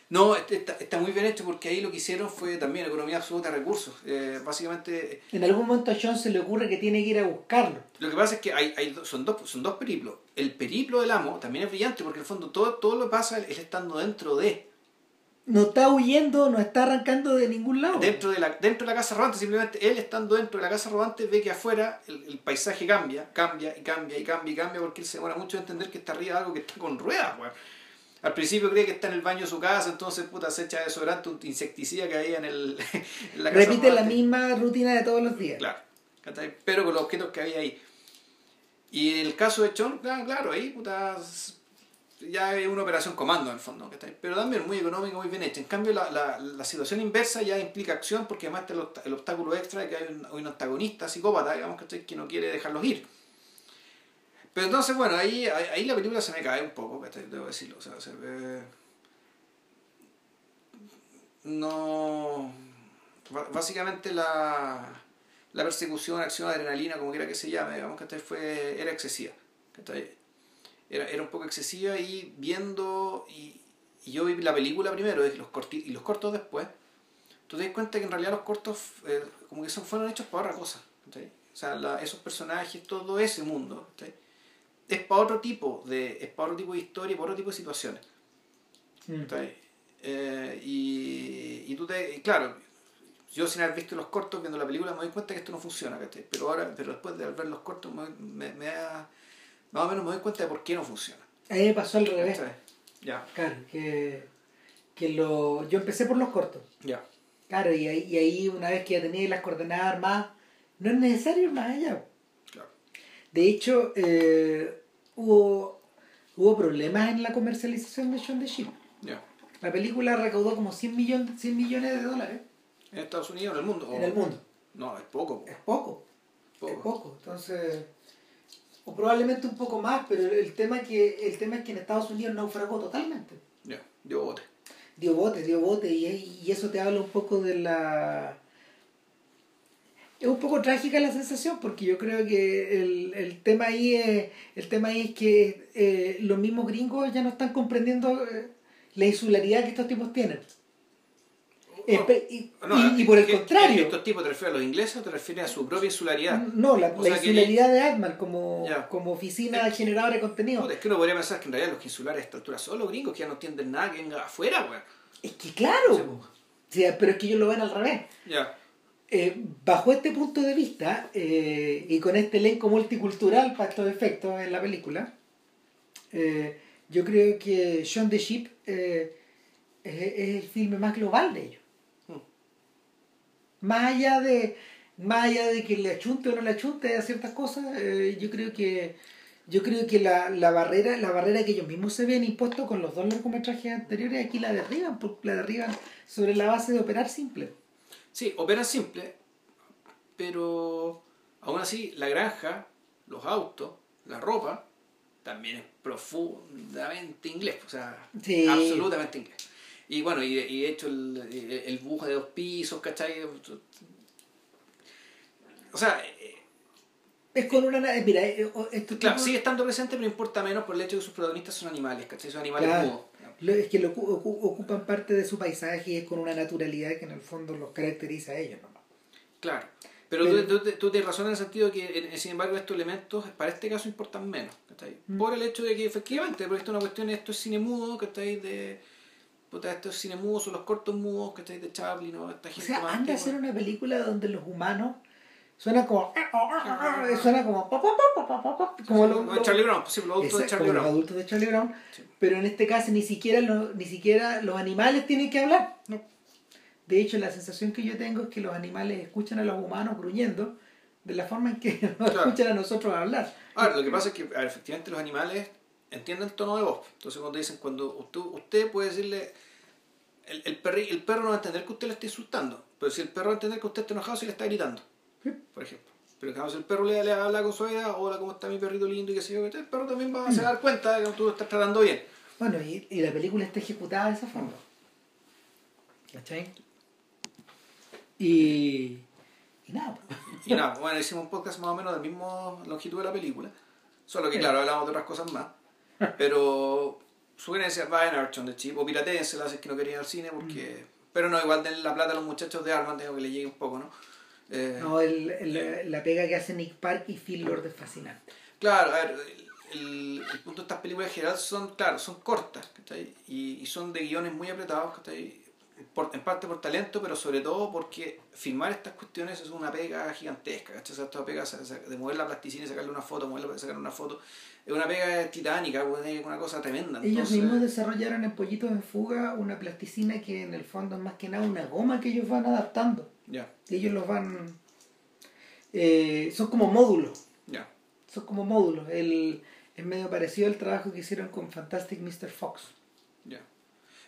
No, este- está, está muy bien hecho porque ahí lo que hicieron fue también economía absoluta de recursos. Eh, básicamente, En algún momento a John se le ocurre que tiene que ir a buscarlo. lo que pasa es que hay, hay son, dos, son dos periplos. El periplo del amo también es brillante porque en el fondo todo, todo lo pasa él estando dentro de. No está huyendo, no está arrancando de ningún lado. Dentro de, la, dentro de la casa rodante, simplemente él estando dentro de la casa rodante ve que afuera el, el paisaje cambia, cambia y cambia y cambia y cambia porque él se demora mucho en entender que está arriba de algo que está con ruedas, weón. Al principio cree que está en el baño de su casa, entonces puta se echa desodorante, un insecticida que había en, el, en la casa Repite la misma rutina de todos los días. Claro, pero con los objetos que había ahí. Y en el caso de Chon, claro, ahí puta, ya es una operación comando en el fondo, pero también muy económico, muy bien hecha. En cambio, la, la, la situación inversa ya implica acción porque además está el, el obstáculo extra de que hay un, un antagonista psicópata, digamos, ¿cachai? que no quiere dejarlos ir. Pero entonces, bueno, ahí, ahí, la película se me cae un poco, ¿cachai? debo decirlo. O sea, se ve... No... Básicamente la, la persecución, acción, adrenalina, como quiera que se llame, digamos que fue, era excesiva. ¿cachai? Era, era un poco excesiva y viendo, y, y yo vi la película primero y los, corti, y los cortos después, tú te das cuenta que en realidad los cortos eh, como que son, fueron hechos para otra cosa. ¿cachai? O sea, la- esos personajes, todo ese mundo, ¿cachai? es para otro tipo de, es para otro tipo de historia y para otro tipo de situaciones. Mm. ¿cachai? Eh, y, y tú te, y claro, yo sin haber visto los cortos, viendo la película, me doy cuenta que esto no funciona. Pero ahora, pero después de ver los cortos, me, me, me da- más o menos me doy cuenta de por qué no funciona. A mí me pasó al revés. Ya, Claro, que, que lo, yo empecé por los cortos. ya. Claro, y ahí, y ahí una vez que ya tenía las coordenadas armadas, no es necesario ir más allá. Claro. De hecho, eh, hubo, hubo problemas en la comercialización de Shaun the Sheep. Ya. La película recaudó como 100 millones, 100 millones de dólares ¿En Estados Unidos, en el mundo? en el mundo. No, es poco. po. Es poco, poco. es poco. Entonces, o probablemente un poco más, pero el tema, que, el tema es que en Estados Unidos naufragó totalmente. Ya, dio bote. Dio bote, dio bote, y, y eso te habla un poco de la... Es un poco trágica la sensación porque yo creo que el, el tema ahí es, el tema ahí es que eh, los mismos gringos ya no están comprendiendo eh, la insularidad que estos tipos tienen. Espe- y, No, y- y por el ¿qué- contrario, ¿Estos tipos te refieres a los ingleses o te refieres a su propia insularidad? no, la, que- insularidad de Atman como, como oficina generadora de contenido. Es que uno podría pensar que en realidad los insulares a esta altura son los gringos que ya no entienden nada que venga afuera, weón. Es que claro, sí, pero es que ellos lo ven al revés. Ya. Eh, bajo este punto de vista eh, y con este elenco multicultural para estos efectos en la película, eh, yo creo que Shaun the Sheep eh, es el filme más global de ellos. Más allá de más allá de que le achunte o no le achunte a ciertas cosas, eh, yo creo que yo creo que la, la barrera la barrera que ellos mismos se habían impuesto con los dos largometrajes anteriores aquí la derriban la derriban sobre la base de operar simple. Sí, opera simple, pero aún así la granja, los autos, la ropa, también es profundamente inglés, o sea, Sí. absolutamente inglés. Y bueno, y, y de hecho el, el, el buje de dos pisos, ¿cachai? O sea, eh, Es con una... na- Mira, eh, o- estos claro, sigue estando presente, pero importa menos por el hecho de que sus protagonistas son animales, ¿cachai? Son animales Claro. mudos. lo- es que lo, ocu- ocu- ocupan parte de su paisaje y es con una naturalidad que en el fondo los caracteriza a ellos. ¿no? Claro. Pero, Pero- tú, tú- tú tienes razón en el sentido que, eh, sin embargo, estos elementos para este caso importan menos. ¿cachai? Mm. Por el hecho de que, efectivamente, porque esto es una cuestión, esto es cine mudo, ¿cachai? De, puta, esto es cine mudo, son los cortos mudos, ¿cachai? De Chaplin, ¿no? Esta O gente sea, más anda a hacer una película donde los humanos suena como... Suena como... como Charlie Brown, sí, los adultos de Charlie los Brown. adultos de Charlie Brown. Sí. Pero en este caso ni siquiera, los, ni siquiera los animales tienen que hablar. No. De hecho, la sensación que yo tengo es que los animales escuchan a los humanos gruñendo de la forma en que nos Claro. escuchan a nosotros hablar. Ahora, lo que pasa es que ver, efectivamente los animales entienden el tono de voz. Entonces cuando dicen, cuando usted, usted puede decirle, el, el, perri- el perro no va a entender que usted le está insultando, pero si el perro va a entender que usted está enojado si le está gritando, Sí. por ejemplo. Pero si el perro le, le habla con suavidad, hola, ¿cómo está mi perrito lindo? Y qué sé yo, el perro también va a se dar cuenta de que tú lo estás tratando bien. Bueno, y, y la película está ejecutada de esa forma. ¿Cachai? Y. Y nada. pues. Y nada, bueno, hicimos un podcast más o menos del mismo longitud de la película. Solo que, claro, hablamos de otras cosas más. Pero, sugerencia, vayan a Archon de Chip o piratense, las que no querían ir al cine, porque. Pero no, igual den la plata a los muchachos de Arman, tengo que le llegue un poco, ¿no? Eh, No, el, el- la pega que hace Nick Park y Phil Lord es fascinante. Claro, a ver, el, el punto de estas películas en general son, claro, son cortas, ¿cachai? Y, y son de guiones muy apretados, ¿cachai? Por- en parte por talento, pero sobre todo porque filmar estas cuestiones es una pega gigantesca, ¿cachai? O sea, esta pega de mover la plasticina y sacarle una foto, moverla, sacarle una foto, es una pega titánica, es una cosa tremenda. Ellos Entonces, mismos desarrollaron en Pollitos en Fuga una plasticina que en el fondo es más que nada una goma que ellos van adaptando. Ya, Ellos los van. eh, son como módulos. ya. Son como módulos. El, es medio parecido al trabajo que hicieron con Fantastic Mr. Fox. Ya.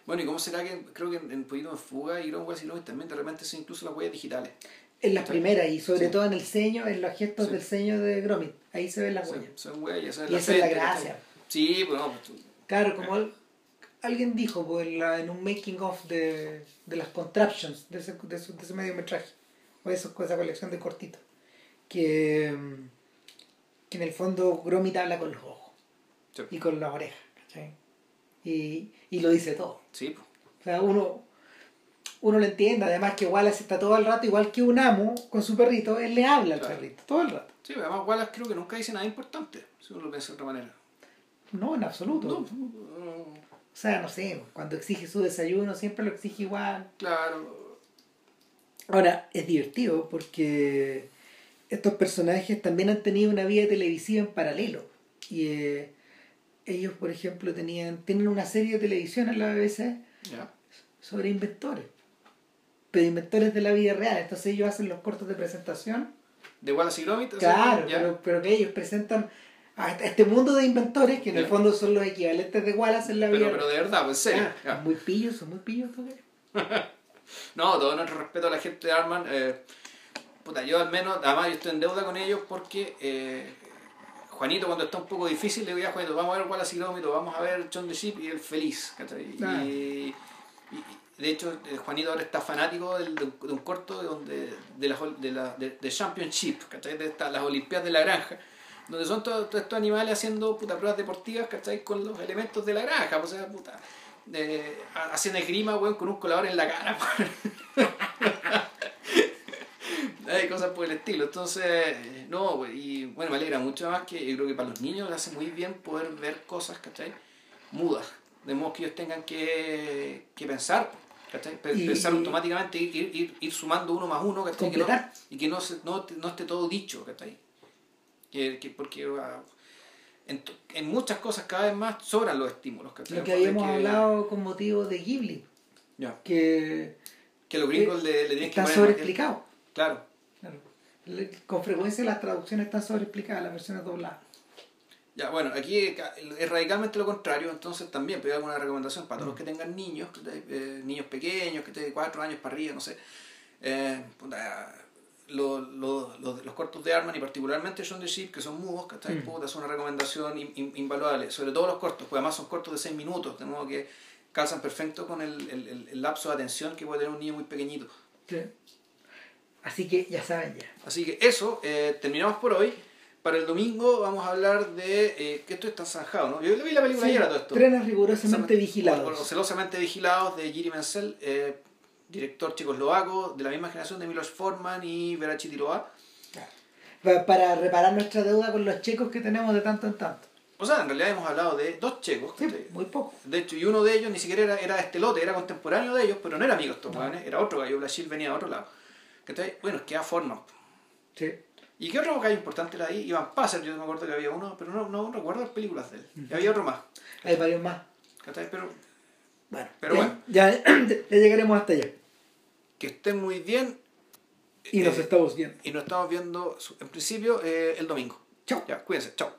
Bueno, ¿y cómo será que creo que en, en Pollito en Fuga y Iron Wells y Lewis también de repente son incluso las huellas digitales? En las Sí. primeras y sobre Sí. todo en el ceño, en los gestos Sí. del ceño de Gromit. Ahí se ven las huellas. son huellas, Y esa es la gracia. Sí, pues no, pues tú- Claro, como al- alguien dijo pues, en, la- en un making of de, de las contraptions de ese, de ese, de ese mediometraje, o eso, esa colección de cortitos, que, que en el fondo Gromit habla con los ojos y con las orejas. Y, y lo dice todo. Sí, pues. O sea, uno, uno lo entiende, además que Wallace está todo el rato, igual que un amo con su perrito, él le habla al Claro. perrito, todo el rato. Sí, además Wallace creo que nunca dice nada importante, si uno lo piensa de otra manera. No, en absoluto. No, O sea, no sé, cuando exige su desayuno siempre lo exige igual. claro. Ahora, es divertido porque estos personajes también han tenido una vida televisiva en paralelo. Y eh, ellos, por ejemplo, tenían tienen una serie de televisión en la BBC Ya. Sobre inventores. Pero inventores de la vida real. Entonces ellos hacen los cortos de presentación. De Wallace y Gromit. o sea, Claro, pero, pero que ellos presentan a este- a este mundo de inventores que en el fondo son los equivalentes de Wallace en la vida pero, pero de verdad, pues en serio. Ah, muy pillos, son muy pillos. No, todo nuestro respeto a la gente de Arman. Eh, puta, yo al menos, además yo estoy en deuda con ellos porque eh, Juanito cuando está un poco difícil le digo ya Juanito, vamos a ver Wallace y Gromit, vamos a ver John the Ship y el feliz. Ah. Y, de hecho eh, Juanito ahora está fanático del- de, un, corto de, donde, de, ol- de, la, de, de Championship, ¿cachai? de las Olimpiadas de la Granja, donde son todos, estos animales haciendo puta, pruebas deportivas ¿cachai? con los elementos de la granja, o sea, puta, de, ha- haciendo esgrima con un colador en la cara. Hay cosas por el estilo. Entonces, no, y bueno, me alegra mucho más que yo creo que para los niños les hace muy bien poder ver cosas, ¿cachai? Mudas. De modo que ellos tengan que, que pensar, pensar automáticamente, ir, ir, ir, sumando uno más uno. Que no- y que no, se- no, no esté todo dicho, ¿cachai? Que, que porque ah, en, muchas cosas cada vez más sobran los estímulos, ¿cachai? Lo que habíamos hablado con motivo de Ghibli, que Que los gringos le, le tienen que está poner... sobreexplicado. Claro. Claro. Con frecuencia las traducciones están sobreexplicadas, las versiones dobladas. Ya, bueno, aquí es radicalmente lo contrario, entonces también hay alguna recomendación para todos los que tengan niños. Eh, niños pequeños, que de 4 años para arriba, no sé. Eh, puta, lo- lo- lo- los cortos de Arman y particularmente John the Sheep, que son mudos, ¿cachai? Mm. Puta, es una recomendación in- in- invaluable, sobre todo los cortos, pues además son cortos de 6 minutos, de modo que calzan perfecto con el, el- el- el lapso de atención que puede tener un niño muy pequeñito. Sí. Así que ya saben ya. Así que eso, eh, terminamos por hoy. Para el domingo vamos a hablar de eh, que esto está zanjado, ¿no? Yo vi la película Sí, ayer a todo esto. trenes rigurosamente O- o vigilados. celosamente vigilados de Jiri Menzel, eh, director checoslovaco, de la misma generación de Milos Forman y Verachi Tiroa. Pa- Para reparar nuestra deuda con los checos que tenemos de tanto en tanto. O sea, en realidad hemos hablado de dos checos. Sí, ¿cachai? muy poco. De hecho, y uno de ellos ni siquiera era, era este lote, era contemporáneo de ellos, pero no era amigo estos No. era otro gallo, Blachil venía de otro lado. Bueno, es que da forma. Sí. ¿Y qué otro gallo importante era ahí? Iván Passer, yo me acuerdo que había uno, pero no, no recuerdo las películas de él. Y había otro más. Hay varios más. Pero Bueno, Pero ya, bueno. Ya, ya llegaremos hasta allá. que estén muy bien. Y nos Eh, estamos viendo. y nos estamos viendo, en principio, eh, el domingo. Chao. Ya, cuídense. Chao.